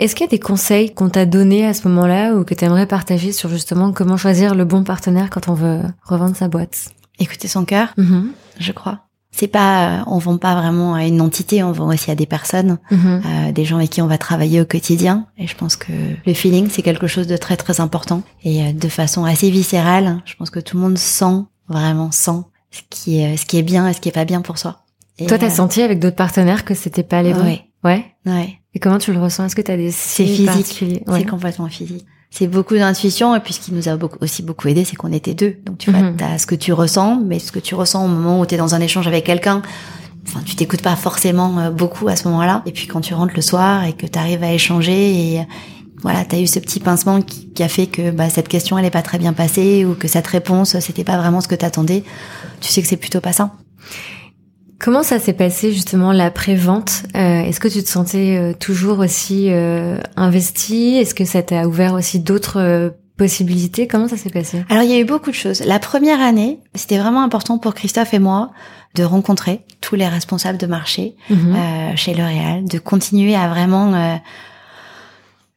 S1: Est-ce qu'il y a des conseils qu'on t'a donnés à ce moment-là ou que tu aimerais partager sur justement comment choisir le bon partenaire quand on veut revendre sa boîte?
S2: Écouter son cœur, mm-hmm. je crois. C'est pas, on vend pas vraiment à une entité, on vend aussi à des personnes, mm-hmm. euh, des gens avec qui on va travailler au quotidien. Et je pense que le feeling, c'est quelque chose de très très important. Et euh, de façon assez viscérale, je pense que tout le monde sent, vraiment sent, ce qui est, ce qui est bien et ce qui est pas bien pour soi.
S1: Et Toi, t'as euh, senti avec d'autres partenaires que c'était pas les bons?
S2: Ouais.
S1: Ouais?
S2: Ouais.
S1: Et comment tu le ressens? Est-ce que tu as des
S2: C'est physique. C'est complètement physique. C'est beaucoup d'intuition et puis ce qui nous a aussi beaucoup aidé, c'est qu'on était deux. Donc tu vois, mhm. as ce que tu ressens, mais ce que tu ressens au moment où tu es dans un échange avec quelqu'un, enfin tu t'écoutes pas forcément euh, beaucoup à ce moment-là. Et puis quand tu rentres le soir et que tu arrives à échanger et voilà, tu as eu ce petit pincement qui, qui, a fait que bah, cette question elle est pas très bien passée ou que cette réponse c'était pas vraiment ce que t'attendais. Tu sais que c'est plutôt pas ça.
S1: Comment ça s'est passé justement l'après-vente? Euh, Est-ce que tu te sentais euh, toujours aussi euh, investi Est-ce que ça t'a ouvert aussi d'autres possibilités? Comment ça s'est passé?
S2: Alors il y a eu beaucoup de choses. La première année, c'était vraiment important pour Christophe et moi de rencontrer tous les responsables de marché mhm. chez L'Oréal, de continuer à vraiment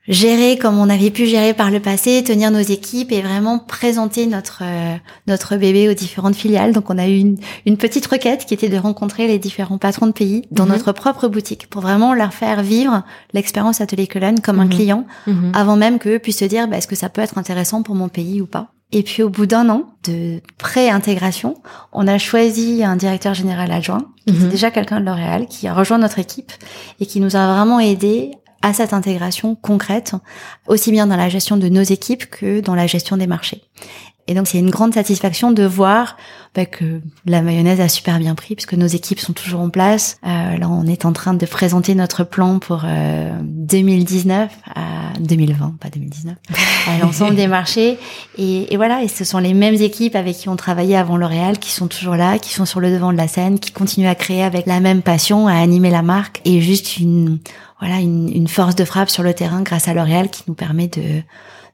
S2: gérer comme on avait pu gérer par le passé, tenir nos équipes et vraiment présenter notre euh, notre bébé aux différentes filiales. Donc on a eu une, une, petite requête qui était de rencontrer les différents patrons de pays dans mhm. notre propre boutique pour vraiment leur faire vivre l'expérience Atelier Cologne comme un mhm. client mhm. avant même qu'eux puissent se dire bah, est-ce que ça peut être intéressant pour mon pays ou pas? Et puis au bout d'un an de pré-intégration, on a choisi un directeur général adjoint, qui est déjà quelqu'un de L'Oréal, qui a rejoint notre équipe et qui nous a vraiment aidé à cette intégration concrète, aussi bien dans la gestion de nos équipes que dans la gestion des marchés. Et donc c'est une grande satisfaction de voir bah, que la mayonnaise a super bien pris puisque nos équipes sont toujours en place. Euh, là on est en train de présenter notre plan pour euh, 2019 à 2020, pas 2019, à l'ensemble des marchés. Et, et, voilà, et ce sont les mêmes équipes avec qui on travaillait avant L'Oréal qui sont toujours là, qui sont sur le devant de la scène, qui continuent à créer avec la même passion, à animer la marque et juste une voilà une, une force de frappe sur le terrain grâce à L'Oréal qui nous permet de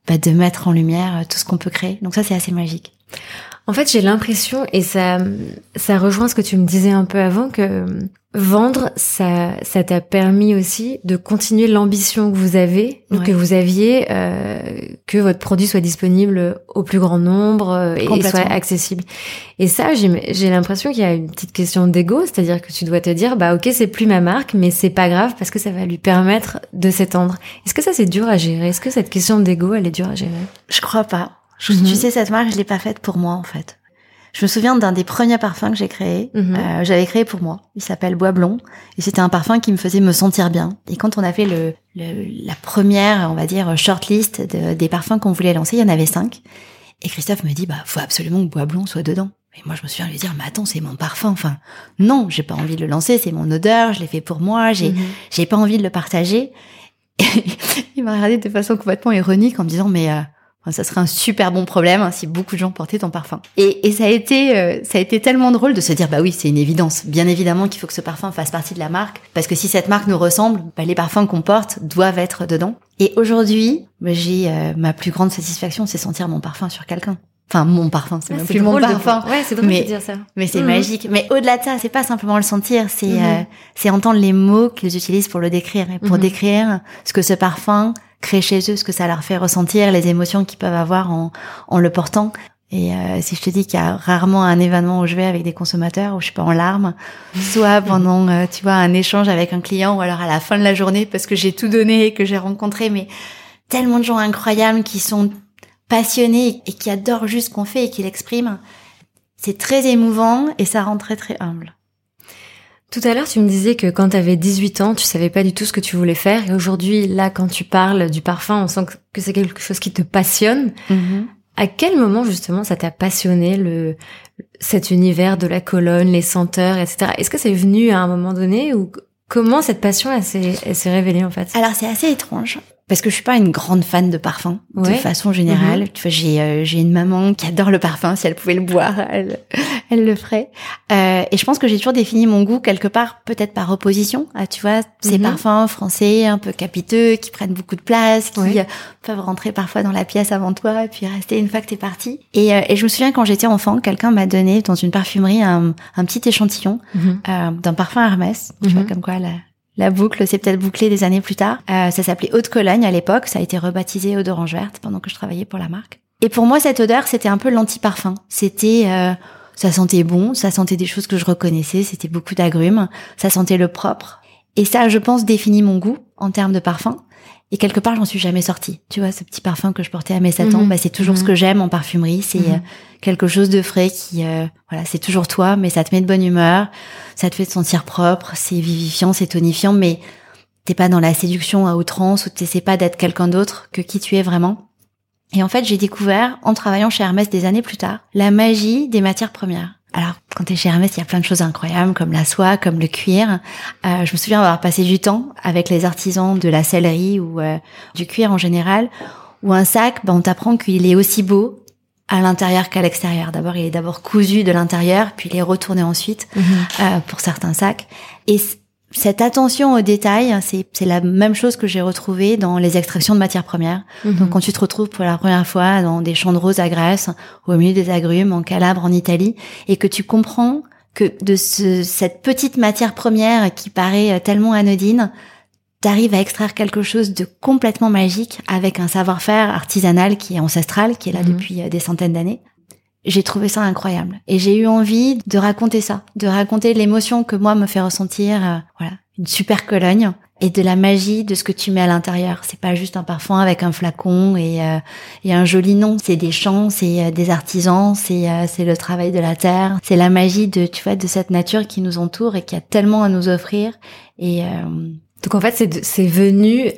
S2: bah, de mettre en lumière euh, tout ce qu'on peut créer. Donc ça c'est assez magique.
S1: En fait, j'ai l'impression, et ça, ça rejoint ce que tu me disais un peu avant, que vendre, ça, ça t'a permis aussi de continuer l'ambition que vous avez, que vous aviez, euh, que votre produit soit disponible au plus grand nombre euh, et soit accessible. Et ça, j'ai l'impression qu'il y a une petite question d'ego, c'est-à-dire que tu dois te dire, bah ok, c'est plus ma marque, mais c'est pas grave parce que ça va lui permettre de s'étendre. Est-ce que ça c'est dur à gérer? Est-ce que cette question d'ego, elle est dure à gérer?
S2: Je crois pas. Je, Tu mhm. sais, cette marque, je l'ai pas faite pour moi en fait. Je me souviens d'un des premiers parfums que j'ai créé. Mhm. Euh, j'avais créé pour moi. Il s'appelle Bois Blond et c'était un parfum qui me faisait me sentir bien. Et quand on a fait le, la première, on va dire, shortlist de, des parfums qu'on voulait lancer, il y en avait cinq. Et Christophe me dit, bah, faut absolument que Bois Blond soit dedans. Et moi, je me souviens lui dire, mais attends, c'est mon parfum. Enfin, non, j'ai pas envie de le lancer. C'est mon odeur. Je l'ai fait pour moi. J'ai, mhm. j'ai pas envie de le partager. il m'a regardé de façon complètement ironique en me disant, mais euh, ça serait un super bon problème hein, si beaucoup de gens portaient ton parfum. Et, et ça a été, euh, ça a été tellement drôle de se dire, bah oui, c'est une évidence. Bien évidemment qu'il faut que ce parfum fasse partie de la marque, parce que si cette marque nous ressemble, bah, les parfums qu'on porte doivent être dedans. Et aujourd'hui, bah, j'ai euh, ma plus grande satisfaction, c'est sentir mon parfum sur quelqu'un. Enfin, mon parfum, c'est
S1: Ah,
S2: même plus mon
S1: drôle de-
S2: parfum.
S1: Ouais, c'est
S2: Mais-
S1: de dire ça.
S2: Mais c'est
S1: Mhm.
S2: magique. Mais au-delà de ça, c'est pas simplement le sentir, c'est
S1: Mhm.
S2: euh, c'est entendre les mots qu'ils utilisent pour le décrire et pour
S1: Mhm.
S2: décrire ce que ce parfum crée chez eux, ce que ça leur fait ressentir, les émotions qu'ils peuvent avoir en, en le portant. Et euh, si je te dis qu'il y a rarement un événement où je vais avec des consommateurs où je suis pas en larmes, soit pendant euh, tu vois un échange avec un client ou alors à la fin de la journée parce que j'ai tout donné et que j'ai rencontré mais tellement de gens incroyables qui sont passionnés et qui adorent juste ce qu'on fait et qui l'expriment. C'est très émouvant et ça rend très très humble.
S1: Tout à l'heure, tu me disais que quand tu avais 18 ans, tu savais pas du tout ce que tu voulais faire. Et aujourd'hui, là, quand tu parles du parfum, on sent que- c'est quelque chose qui te passionne. À quel moment, justement, ça t'a passionné, le, cet univers de la colonne, les senteurs, etc. Est-ce que c'est venu à un moment donné ou comment cette passion, elle s'est révélée, en fait?
S2: Alors c'est assez étrange parce que je suis pas une grande fan de parfum de
S1: Ouais.
S2: façon générale. Tu vois, j'ai euh, j'ai une maman qui adore le parfum. Si elle pouvait le boire, elle elle le ferait. Euh, et je pense que j'ai toujours défini mon goût quelque part, peut-être par opposition à tu vois ces
S1: Mhm.
S2: parfums français un peu capiteux qui prennent beaucoup de place, qui
S1: Ouais.
S2: euh, peuvent rentrer parfois dans la pièce avant toi et puis rester une fois que t'es parti. Et, euh, et je me souviens quand j'étais enfant, quelqu'un m'a donné dans une parfumerie un, un petit échantillon
S1: Mhm.
S2: euh, d'un parfum Hermès. Tu vois,
S1: Mhm.
S2: comme quoi la, la boucle s'est peut-être bouclée des années plus tard. Euh, ça s'appelait Eau de Cologne à l'époque. Ça a été rebaptisé Eau d'Orange Verte pendant que je travaillais pour la marque. Et pour moi, cette odeur, c'était un peu l'anti-parfum. C'était, euh, ça sentait bon, ça sentait des choses que je reconnaissais. C'était beaucoup d'agrumes. Ça sentait le propre. Et ça, je pense, définit mon goût en termes de parfum. Et quelque part, j'en suis jamais sortie. Tu vois, ce petit parfum que je portais à mes 7 ans,
S1: Mhm.
S2: bah, c'est toujours ce
S1: Mhm.
S2: que j'aime en parfumerie. C'est
S1: Mhm.
S2: euh, quelque chose de frais qui, euh, voilà, c'est toujours toi, mais ça te met de bonne humeur, ça te fait te sentir propre, c'est vivifiant, c'est tonifiant, mais t'es pas dans la séduction à outrance ou t'essaies pas d'être quelqu'un d'autre que qui tu es vraiment. Et en fait, j'ai découvert, en travaillant chez Hermès des années plus tard, la magie des matières premières. Alors, quand t'es chez Hermès, il y a plein de choses incroyables, comme la soie, comme le cuir. Euh, je me souviens avoir passé du temps avec les artisans de la sellerie ou euh, du cuir en général, où un sac, ben, on t'apprend qu'il est aussi beau à l'intérieur qu'à l'extérieur. D'abord, il est d'abord cousu de l'intérieur, puis il est retourné ensuite
S1: Mhm.
S2: euh, pour certains sacs. Et cette attention aux détails, c'est c'est la même chose que j'ai retrouvée dans les extractions de matières premières.
S1: Mhm.
S2: Donc quand tu te retrouves pour la première fois dans des champs de roses à Grèce, au milieu des agrumes, en Calabre, en Italie, et que tu comprends que de ce, cette petite matière première qui paraît tellement anodine, t'arrives à extraire quelque chose de complètement magique avec un savoir-faire artisanal qui est ancestral, qui est là
S1: Mhm.
S2: depuis euh, des centaines d'années. J'ai trouvé ça incroyable et j'ai eu envie de raconter ça, de raconter l'émotion que moi me fait ressentir, euh, voilà, une super Cologne et de la magie de ce que tu mets à l'intérieur. C'est pas juste un parfum avec un flacon et, euh, et un joli nom. C'est des champs, c'est euh, des artisans, c'est euh, c'est le travail de la terre, c'est la magie de tu vois de cette nature qui nous entoure et qui a tellement à nous offrir. Et euh,
S1: Donc en fait, c'est c'est venu,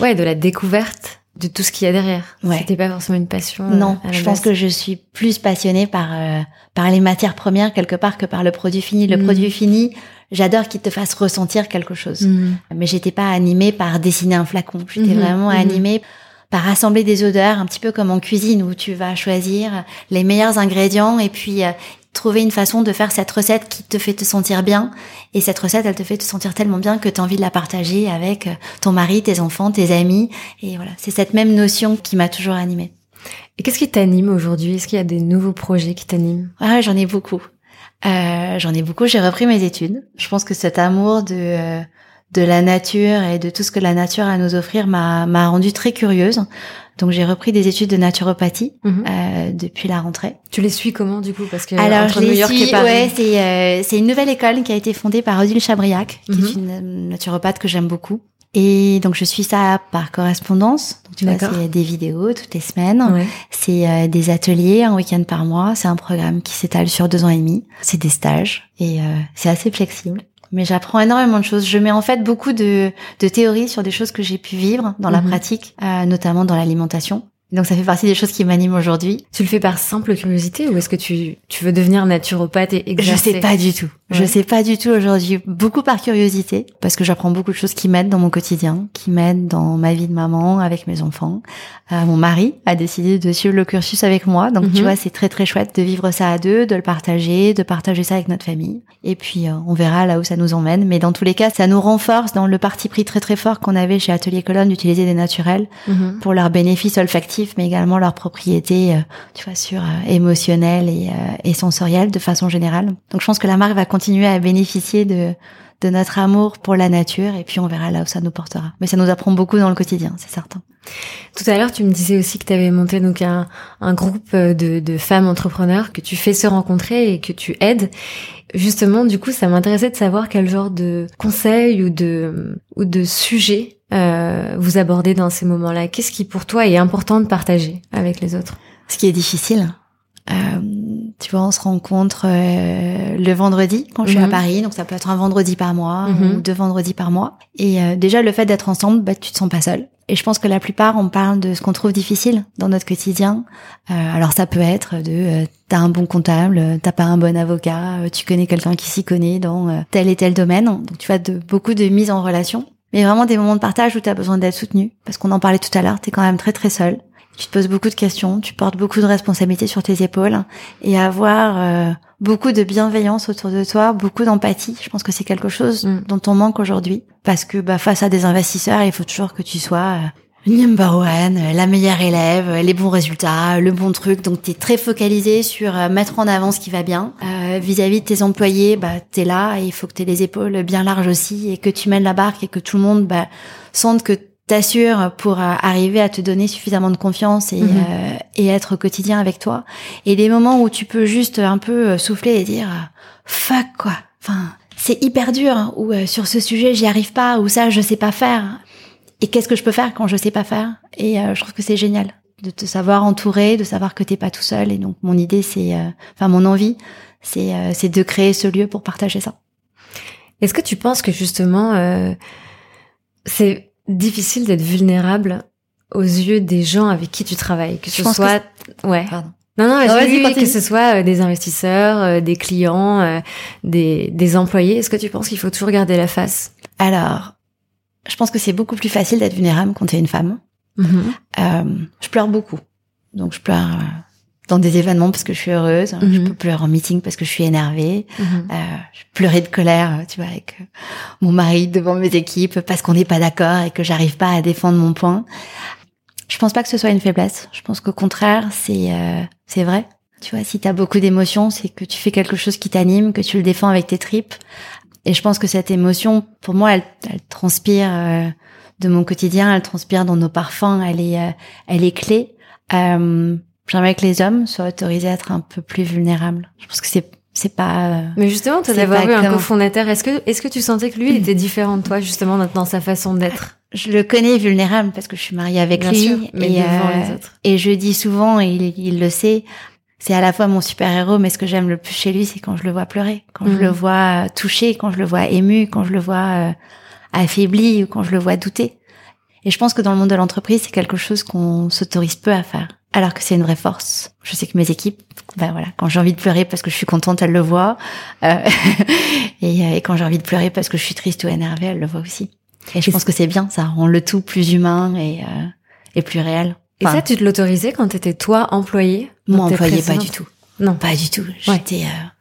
S1: ouais, de la découverte de tout ce qu'il y a derrière.
S2: Ouais.
S1: C'était pas forcément une passion. euh,
S2: non, je pense que je suis plus passionnée par euh, par les matières premières quelque part que par le produit fini. Le
S1: Mm.
S2: produit fini, j'adore qu'il te fasse ressentir quelque chose.
S1: Mhm.
S2: Mais j'étais pas animée par dessiner un flacon. J'étais
S1: Mhm,
S2: vraiment
S1: mhm.
S2: animée par assembler des odeurs, un petit peu comme en cuisine où tu vas choisir les meilleurs ingrédients et puis euh, trouver une façon de faire cette recette qui te fait te sentir bien. Et cette recette, elle te fait te sentir tellement bien que tu as envie de la partager avec euh, ton mari, tes enfants, tes amis. Et voilà, c'est cette même notion qui m'a toujours animée.
S1: Et qu'est-ce qui t'anime aujourd'hui? Est-ce qu'il y a des nouveaux projets qui t'animent?
S2: Ah, j'en ai beaucoup. Euh, j'en ai beaucoup. J'ai repris mes études. Je pense que cet amour de euh, de la nature et de tout ce que la nature a à nous offrir m'a m'a rendue très curieuse. Donc j'ai repris des études de naturopathie
S1: Mhm.
S2: euh, depuis la rentrée.
S1: Tu les suis comment du coup? Parce que
S2: Alors
S1: entre
S2: je
S1: New
S2: les
S1: York
S2: suis.
S1: et Paris.
S2: Ouais, c'est euh, c'est une nouvelle école qui a été fondée par Odile Chabriac, qui
S1: Mhm.
S2: est une euh, naturopathe que j'aime beaucoup. Et donc je suis ça par correspondance. Donc tu vois, c'est des vidéos toutes les semaines.
S1: Ouais.
S2: C'est euh, des ateliers un week-end par mois. C'est un programme qui s'étale sur deux ans et demi. C'est des stages et euh, c'est assez flexible. Mais j'apprends énormément de choses. Je mets en fait beaucoup de, de théories sur des choses que j'ai pu vivre dans la
S1: Mhm.
S2: pratique, euh, notamment dans l'alimentation. Donc ça fait partie des choses qui m'animent aujourd'hui.
S1: Tu le fais par simple curiosité ou est-ce que tu, tu veux devenir naturopathe et
S2: Je
S1: exercer
S2: sais pas du tout. Je sais pas du tout aujourd'hui, beaucoup par curiosité, parce que j'apprends beaucoup de choses qui m'aident dans mon quotidien, qui m'aident dans ma vie de maman avec mes enfants. Euh, mon mari a décidé de suivre le cursus avec moi, donc tu
S1: Mhm.
S2: vois, c'est très très chouette de vivre ça à deux, de le partager, de partager ça avec notre famille. Et puis euh, on verra là où ça nous emmène, mais dans tous les cas, ça nous renforce dans le parti pris très très fort qu'on avait chez Atelier Colonne d'utiliser des naturels
S1: Mhm.
S2: pour leurs bénéfices olfactifs, mais également leurs propriétés, euh, tu vois, sur euh, émotionnelles et, euh, et sensorielles de façon générale. Donc je pense que la marque va continuer à bénéficier de de notre amour pour la nature et puis on verra là où ça nous portera. Mais ça nous apprend beaucoup dans le quotidien, c'est certain.
S1: Tout à l'heure, tu me disais aussi que tu avais monté donc un, un groupe de, de femmes entrepreneurs que tu fais se rencontrer et que tu aides. Justement, du coup, ça m'intéressait de savoir quel genre de conseils ou de ou de sujets euh, vous abordez dans ces moments-là. Qu'est-ce qui pour toi est important de partager avec les autres?
S2: Ce qui est difficile. Euh, tu vois, on se rencontre euh, le vendredi quand je suis à
S1: Mhm.
S2: Paris, donc ça peut être un vendredi par mois
S1: Mhm.
S2: ou deux vendredis par mois. Et euh, déjà le fait d'être ensemble, bah, tu te sens pas seul. Et je pense que la plupart, on parle de ce qu'on trouve difficile dans notre quotidien. Euh, alors ça peut être de euh, t'as un bon comptable, t'as pas un bon avocat, euh, tu connais quelqu'un qui s'y connaît dans tel et tel domaine. Donc tu vois de beaucoup de mise en relation, mais vraiment des moments de partage où t'as besoin d'être soutenu, parce qu'on en parlait tout à l'heure, t'es quand même très très seul. Tu te poses beaucoup de questions, tu portes beaucoup de responsabilités sur tes épaules et avoir euh, beaucoup de bienveillance autour de toi, beaucoup d'empathie. Je pense que c'est quelque chose
S1: Mm.
S2: dont on manque aujourd'hui parce que bah, face à des investisseurs, il faut toujours que tu sois euh, number one, euh, la meilleure élève, euh, les bons résultats, le bon truc. Donc tu es très focalisé sur euh, mettre en avant ce qui va bien. Euh, Vis-à-vis de tes employés, bah tu es là et il faut que tu aies les épaules bien larges aussi et que tu mènes la barque et que tout le monde bah, sente que t'assures pour euh, arriver à te donner suffisamment de confiance et,
S1: Mhm.
S2: euh, et être au quotidien avec toi. Et des moments où tu peux juste un peu euh, souffler et dire euh, fuck quoi. Enfin, c'est hyper dur hein, ou euh, sur ce sujet j'y arrive pas ou ça je sais pas faire. Et qu'est-ce que je peux faire quand je sais pas faire? Et euh, je trouve que c'est génial de te savoir entouré, de savoir que t'es pas tout seul. Et donc mon idée c'est, euh, enfin mon envie, c'est euh, c'est de créer ce lieu pour partager ça.
S1: Est-ce que tu penses que justement euh, c'est difficile d'être vulnérable aux yeux des gens avec qui tu travailles, que
S2: Je
S1: ce
S2: que
S1: soit ouais.
S2: Pardon.
S1: Non, non, vas-y, que ce soit euh, des investisseurs, euh, des clients, euh, des, des employés. Est-ce que tu penses qu'il faut toujours garder la face?
S2: Alors, je pense que c'est beaucoup plus facile d'être vulnérable quand t'es une femme. Euh, je pleure beaucoup. Donc je pleure dans des événements parce que je suis heureuse. Je
S1: Mhm.
S2: peux pleurer en meeting parce que je suis énervée.
S1: Mhm.
S2: Euh, je pleurais de colère, tu vois, avec euh, mon mari devant mes équipes parce qu'on n'est pas d'accord et que j'arrive pas à défendre mon point. Je pense pas que ce soit une faiblesse. Je pense qu'au contraire, c'est euh, c'est vrai. Tu vois, si t'as beaucoup d'émotions, c'est que tu fais quelque chose qui t'anime, que tu le défends avec tes tripes. Et je pense que cette émotion, pour moi, elle, elle transpire euh, de mon quotidien, elle transpire dans nos parfums, elle est, euh, elle est clé. Euh, J'aimerais que les hommes soient autorisés à être un peu plus vulnérables. Je pense que c'est c'est pas. euh,
S1: Mais justement, toi d'avoir eu un cofondateur, est-ce que est-ce que tu sentais que lui il était différent de toi justement dans, dans sa façon d'être?
S2: Je le connais vulnérable parce que je suis mariée avec
S1: Bien
S2: lui.
S1: sûr, mais
S2: et,
S1: devant
S2: euh,
S1: les autres.
S2: et je dis souvent, et il, il le sait, c'est à la fois mon super héros, mais ce que j'aime le plus chez lui, c'est quand je le vois pleurer, quand je
S1: Mhm.
S2: le vois euh, touché, quand je le vois ému, quand je le vois euh, affaibli ou quand je le vois douter. Et je pense que dans le monde de l'entreprise, c'est quelque chose qu'on s'autorise peu à faire, alors que c'est une vraie force. Je sais que mes équipes, ben voilà, quand j'ai envie de pleurer parce que je suis contente, elles le voient, euh, et, euh, et quand j'ai envie de pleurer parce que je suis triste ou énervée, elles le voient aussi. Et je
S1: Et
S2: pense que c'est bien, ça rend le tout plus humain et, euh, et plus réel.
S1: Et ça, tu te l'autorisais quand t'étais toi employé
S2: moi,
S1: dans tes
S2: employé, pas du tout.
S1: Non.
S2: Pas du tout. J'étais, euh,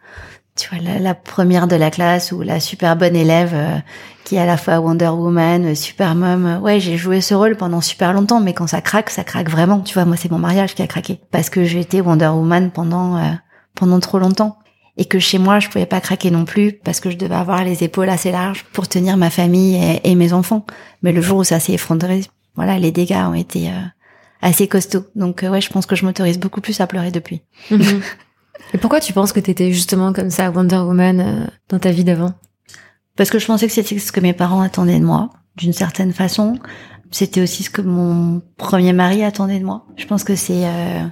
S2: tu vois, la, la première de la classe ou la super bonne élève euh, qui est à la fois Wonder Woman, euh, super mom. Euh, Ouais, j'ai joué ce rôle pendant super longtemps, mais quand ça craque, ça craque vraiment. Tu vois, moi, c'est mon mariage qui a craqué parce que j'ai été Wonder Woman pendant euh, pendant trop longtemps et que chez moi, je pouvais pas craquer non plus parce que je devais avoir les épaules assez larges pour tenir ma famille et, et mes enfants. Mais le jour où ça s'est effondré, voilà, les dégâts ont été euh, assez costauds. Donc euh, ouais, je pense que je m'autorise beaucoup plus à pleurer depuis.
S1: Et pourquoi tu penses que t'étais justement comme ça Wonder Woman euh, dans ta vie d'avant?
S2: Parce que je pensais que c'était ce que mes parents attendaient de moi, d'une certaine façon. C'était aussi ce que mon premier mari attendait de moi. Je pense que c'est euh,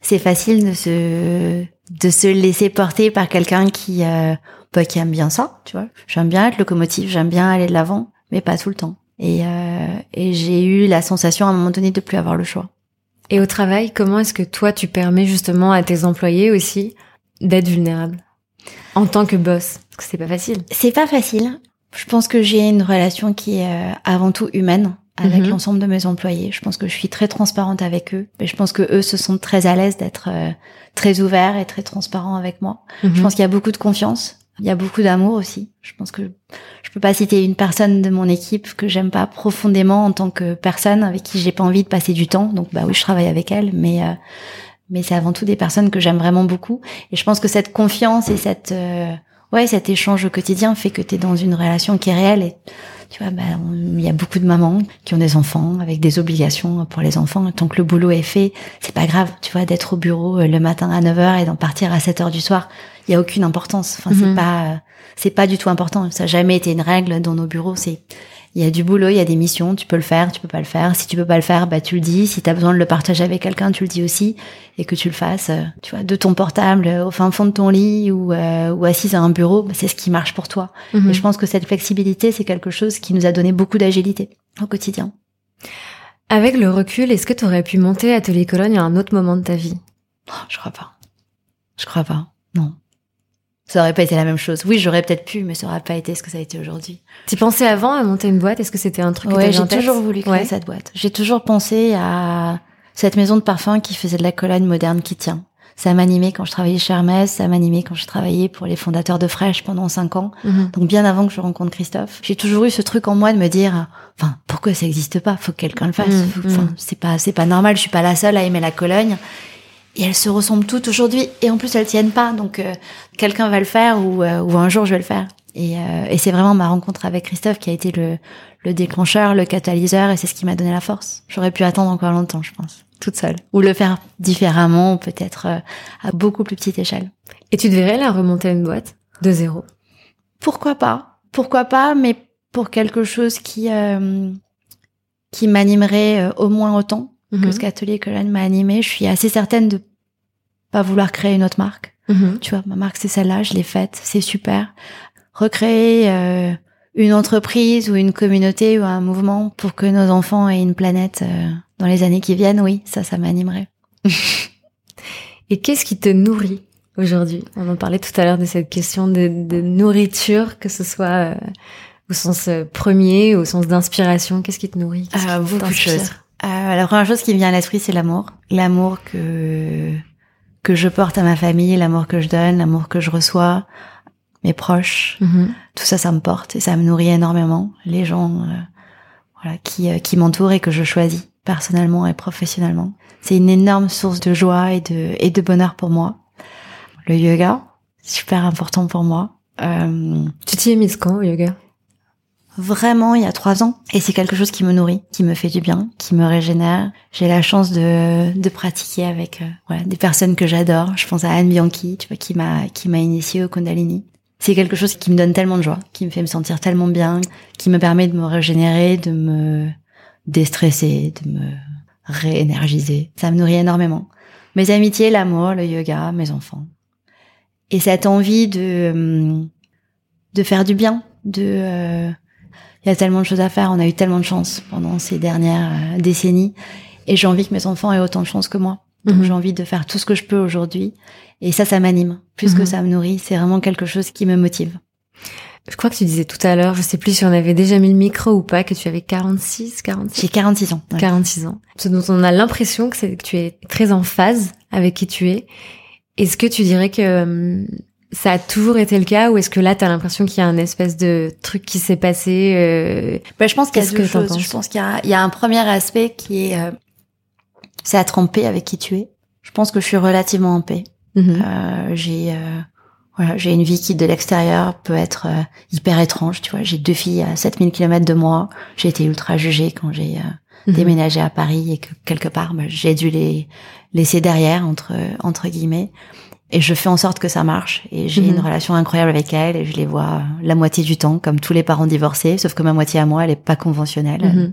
S2: c'est facile de se de se laisser porter par quelqu'un qui euh, bah, qui aime bien ça, tu vois. J'aime bien être locomotive, j'aime bien aller de l'avant, mais pas tout le temps. Et euh, et j'ai eu la sensation à un moment donné de plus avoir le choix.
S1: Et au travail, comment est-ce que toi tu permets justement à tes employés aussi d'être vulnérables en tant que boss? Parce que c'est pas facile.
S2: C'est pas facile. Je pense que j'ai une relation qui est euh, avant tout humaine avec
S1: Mhm.
S2: l'ensemble de mes employés. Je pense que je suis très transparente avec eux. Et je pense que eux se sentent très à l'aise d'être euh, très ouverts et très transparents avec moi.
S1: Mhm.
S2: Je pense qu'il y a beaucoup de confiance. Il y a beaucoup d'amour aussi. Je pense que je peux pas citer une personne de mon équipe que j'aime pas profondément en tant que personne avec qui j'ai pas envie de passer du temps. Donc bah oui, je travaille avec elle, mais euh, mais c'est avant tout des personnes que j'aime vraiment beaucoup. Et je pense que cette confiance et cette euh, ouais cet échange au quotidien fait que tu es dans une relation qui est réelle. Tu vois, bah, on- il y a beaucoup de mamans qui ont des enfants avec des obligations pour les enfants. Tant que le boulot est fait, c'est pas grave. Tu vois, d'être au bureau euh, le matin à 9h et d'en partir à 7h du soir, il y a aucune importance. Enfin,
S1: Mhm.
S2: c'est pas euh, c'est pas du tout important. Ça n'a jamais été une règle dans nos bureaux. C'est il y a du boulot, il y a des missions, tu peux le faire, tu peux pas le faire. Si tu peux pas le faire, bah tu le dis. Si tu as besoin de le partager avec quelqu'un, tu le dis aussi et que tu le fasses, euh, tu vois, de ton portable au fin fond de ton lit ou euh, ou assise à un bureau, bah, c'est ce qui marche pour toi.
S1: Mhm.
S2: Et je pense que cette flexibilité, c'est quelque chose qui nous a donné beaucoup d'agilité au quotidien.
S1: Avec le recul, est-ce que tu aurais pu monter Atelier Cologne à un autre moment de ta vie?
S2: Oh, je crois pas. Je crois pas. Non. Ça aurait pas été la même chose. Oui, j'aurais peut-être pu, mais ça aurait pas été ce que ça a été aujourd'hui.
S1: Tu pensais avant à monter une boîte? Est-ce que c'était un truc que
S2: Ouais,
S1: t'avais
S2: j'ai toujours voulu créer
S1: Ouais.
S2: cette boîte. J'ai toujours pensé à cette maison de parfum qui faisait de la Cologne moderne qui tient. Ça m'animait quand je travaillais chez Hermès, ça m'animait quand je travaillais pour les fondateurs de Fresh pendant cinq ans.
S1: Mhm.
S2: Donc bien avant que je rencontre Christophe, j'ai toujours eu ce truc en moi de me dire, enfin, pourquoi ça existe pas? Faut que quelqu'un le fasse.
S1: Mm.
S2: Enfin, c'est pas, c'est pas normal. Je suis pas la seule à aimer la Cologne. Et elles se ressemblent toutes aujourd'hui. Et en plus, elles tiennent pas. Donc euh, quelqu'un va le faire ou, euh, ou un jour je vais le faire. Et, euh, et c'est vraiment ma rencontre avec Christophe qui a été le, le déclencheur, le catalyseur, et c'est ce qui m'a donné la force. J'aurais pu attendre encore longtemps, je pense, toute seule, ou le faire différemment, peut-être euh, à beaucoup plus petite échelle.
S1: Et tu devrais la remonter à une boîte de zéro?
S2: Pourquoi pas? Pourquoi pas Mais pour quelque chose qui euh, qui m'animerait euh, au moins autant que
S1: Mhm.
S2: ce qu'Atelier Cologne m'a animé. Je suis assez certaine de pas vouloir créer une autre marque.
S1: Mhm.
S2: Tu vois, ma marque c'est celle-là, je l'ai faite, c'est super. Recréer euh, une entreprise ou une communauté ou un mouvement pour que nos enfants aient une planète euh, dans les années qui viennent, oui, ça, ça m'animerait.
S1: Et qu'est-ce qui te nourrit aujourd'hui? On en parlait tout à l'heure de cette question de, de nourriture, que ce soit euh, au sens euh, premier, au sens d'inspiration. Qu'est-ce qui te nourrit? Qu'est-ce
S2: Euh,
S1: qui
S2: beaucoup de
S1: t'inspire?
S2: choses. Euh, la première chose qui me vient à l'esprit, c'est l'amour. L'amour que que je porte à ma famille, l'amour que je donne, l'amour que je reçois, mes proches.
S1: Mhm.
S2: Tout ça, ça me porte et ça me nourrit énormément. Les gens, euh, voilà, qui euh, qui m'entourent et que je choisis personnellement et professionnellement. C'est une énorme source de joie et de et de bonheur pour moi. Le yoga, super important pour moi. Euh,
S1: Tu t'y es mise quand au yoga?
S2: Vraiment il y a trois ans et c'est quelque chose qui me nourrit, qui me fait du bien, qui me régénère. J'ai la chance de, de pratiquer avec euh, des personnes que j'adore. Je pense à Anne Bianchi, tu vois, qui m'a qui m'a initiée au Kundalini. C'est quelque chose qui me donne tellement de joie, qui me fait me sentir tellement bien, qui me permet de me régénérer, de me déstresser, de me réénergiser. Ça me nourrit énormément. Mes amitiés, l'amour, le yoga, mes enfants. Et cette envie de hum, de faire du bien, de euh, il y a tellement de choses à faire, on a eu tellement de chance pendant ces dernières euh, décennies et j'ai envie que mes enfants aient autant de chance que moi. Donc
S1: Mhm.
S2: j'ai envie de faire tout ce que je peux aujourd'hui et ça ça m'anime plus
S1: Mhm.
S2: que ça me nourrit, c'est vraiment quelque chose qui me motive.
S1: Je crois que tu disais tout à l'heure, je sais plus si on avait déjà mis le micro ou pas, que tu avais 46, 46,
S2: J'ai 46 ans. ouais.
S1: 46 ans. Ce dont on a l'impression que c'est que tu es très en phase avec qui tu es. Est-ce que tu dirais que hum, ça a toujours été le cas ou est-ce que là tu as l'impression qu'il y a un espèce de truc qui s'est passé euh,
S2: Bah, je pense qu'il y a deux
S1: que
S2: choses. Je pense qu'il y a, il y a un premier aspect qui est euh, c'est en paix avec qui tu es. Je pense que je suis relativement en paix.
S1: mhm.
S2: Euh, j'ai euh, voilà, j'ai une vie qui de l'extérieur peut être euh, hyper étrange, tu vois. J'ai deux filles à 7000 km de moi. J'ai été ultra jugée quand j'ai euh,
S1: Mhm.
S2: déménagé à Paris et que quelque part bah, j'ai dû les laisser derrière entre entre guillemets. Et je fais en sorte que ça marche. Et j'ai
S1: Mhm.
S2: une relation incroyable avec elles et je les vois la moitié du temps, comme tous les parents divorcés, sauf que ma moitié à moi, elle est pas conventionnelle.
S1: Mhm.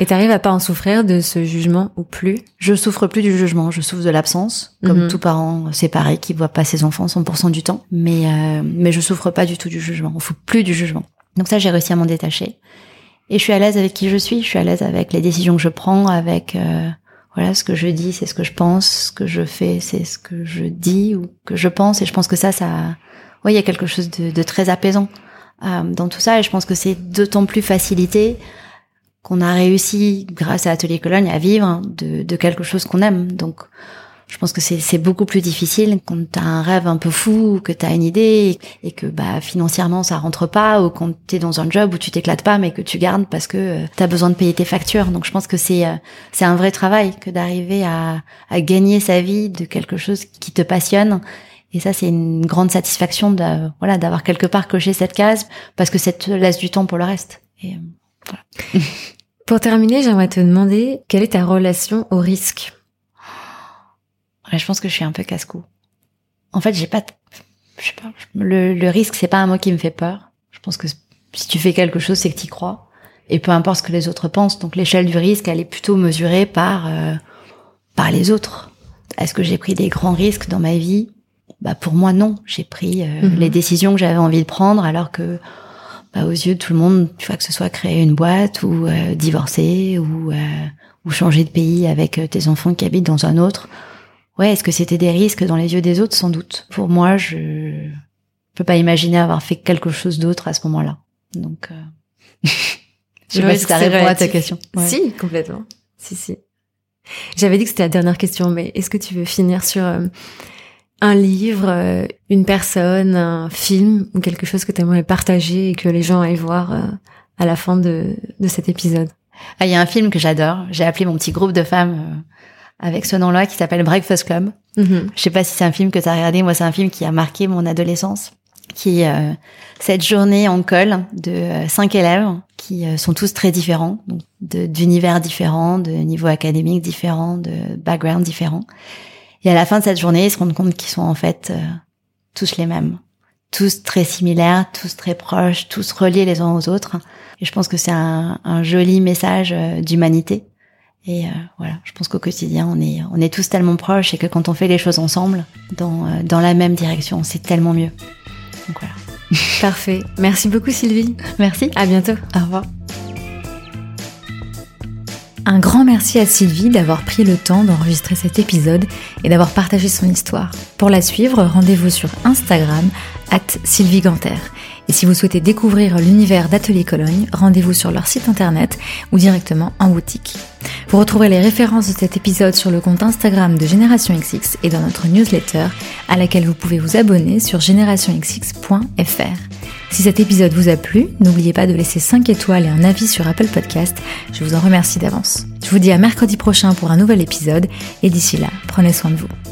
S1: Et t'arrives à pas en souffrir de ce jugement ou plus?
S2: Je souffre plus du jugement, je souffre de l'absence, comme
S1: Mhm.
S2: tout parent séparé qui voit pas ses enfants 100% du temps. Mais euh, mais je souffre pas du tout du jugement. On fout plus du jugement. Donc ça, j'ai réussi à m'en détacher. Et je suis à l'aise avec qui je suis. Je suis à l'aise avec les décisions que je prends, avec euh, voilà ce que je dis, c'est ce que je pense, ce que je fais, c'est ce que je dis ou que je pense. Et je pense que ça, ça, ouais, il y a quelque chose de, de très apaisant euh, dans tout ça. Et je pense que c'est d'autant plus facilité qu'on a réussi, grâce à Atelier Cologne, à vivre de, de quelque chose qu'on aime. Donc, je pense que c'est beaucoup plus difficile quand t'as un rêve un peu fou, ou que t'as une idée et, que bah financièrement ça rentre pas, ou quand t'es dans un job où tu t'éclates pas mais que tu gardes parce que euh, t'as besoin de payer tes factures. Donc je pense que c'est euh, c'est un vrai travail que d'arriver à, à gagner sa vie de quelque chose qui te passionne. Et ça c'est une grande satisfaction de voilà d'avoir quelque part coché cette case parce que ça te laisse du temps pour le reste. Et, euh,
S1: voilà. pour terminer, j'aimerais te demander quelle est ta relation au risque?
S2: Je pense que je suis un peu casse-cou. En fait, j'ai pas, je sais pas, le, le risque, c'est pas un mot qui me fait peur. Je pense que si tu fais quelque chose, c'est que tu crois. Et peu importe ce que les autres pensent. Donc l'échelle du risque, elle est plutôt mesurée par, euh, par les autres. Est-ce que j'ai pris des grands risques dans ma vie? Bah pour moi non. J'ai pris euh, mhm. les décisions que j'avais envie de prendre, alors que bah, aux yeux de tout le monde, tu vois que ce soit créer une boîte ou euh, divorcer ou ou changer de pays avec tes enfants qui habitent dans un autre ouais, est-ce que c'était des risques dans les yeux des autres? Sans doute. Pour moi, je peux pas imaginer avoir fait quelque chose d'autre à ce moment-là. Donc, euh... je sais pas si ça répond à ta question.
S1: Si, complètement. Si, si. J'avais dit que c'était la dernière question, mais est-ce que tu veux finir sur euh, un livre, euh, une personne, un film ou quelque chose que tu aimerais partager et que les gens aillent voir euh, à la fin de, de cet épisode?
S2: Ah, Il y a un film que j'adore. J'ai appelé mon petit groupe de femmes avec ce nom-là qui s'appelle Breakfast Club. Mm-hmm. Je sais pas si c'est un film que tu as regardé. Moi, c'est un film qui a marqué mon adolescence, qui euh, cette journée en col de euh, cinq élèves qui euh, sont tous très différents, donc d'univers différents, de niveaux académiques différents, de background différents. Et à la fin de cette journée, ils se rendent compte qu'ils sont en fait tous les mêmes, tous très similaires, tous très proches, tous reliés les uns aux autres. Et je pense que c'est un, un joli message d'humanité et euh, voilà, je pense qu'au quotidien, on est, on est tous tellement proches et que quand on fait les choses ensemble, dans, euh, dans la même direction, c'est tellement mieux. Donc voilà.
S1: Parfait. Merci beaucoup Sylvie.
S2: Merci.
S1: À bientôt.
S2: Au revoir.
S1: Un grand merci à Sylvie d'avoir pris le temps d'enregistrer cet épisode et d'avoir partagé son histoire. Pour la suivre, rendez-vous sur Instagram, at Sylvie Ganter. Et si vous souhaitez découvrir l'univers d'Atelier Cologne, rendez-vous sur leur site internet ou directement en boutique. Vous retrouverez les références de cet épisode sur le compte Instagram de Génération XX et dans notre newsletter à laquelle vous pouvez vous abonner sur générationxx.fr. Si cet épisode vous a plu, n'oubliez pas de laisser 5 étoiles et un avis sur Apple Podcast. Je vous en remercie d'avance. Je vous dis à mercredi prochain pour un nouvel épisode et d'ici là, prenez soin de vous.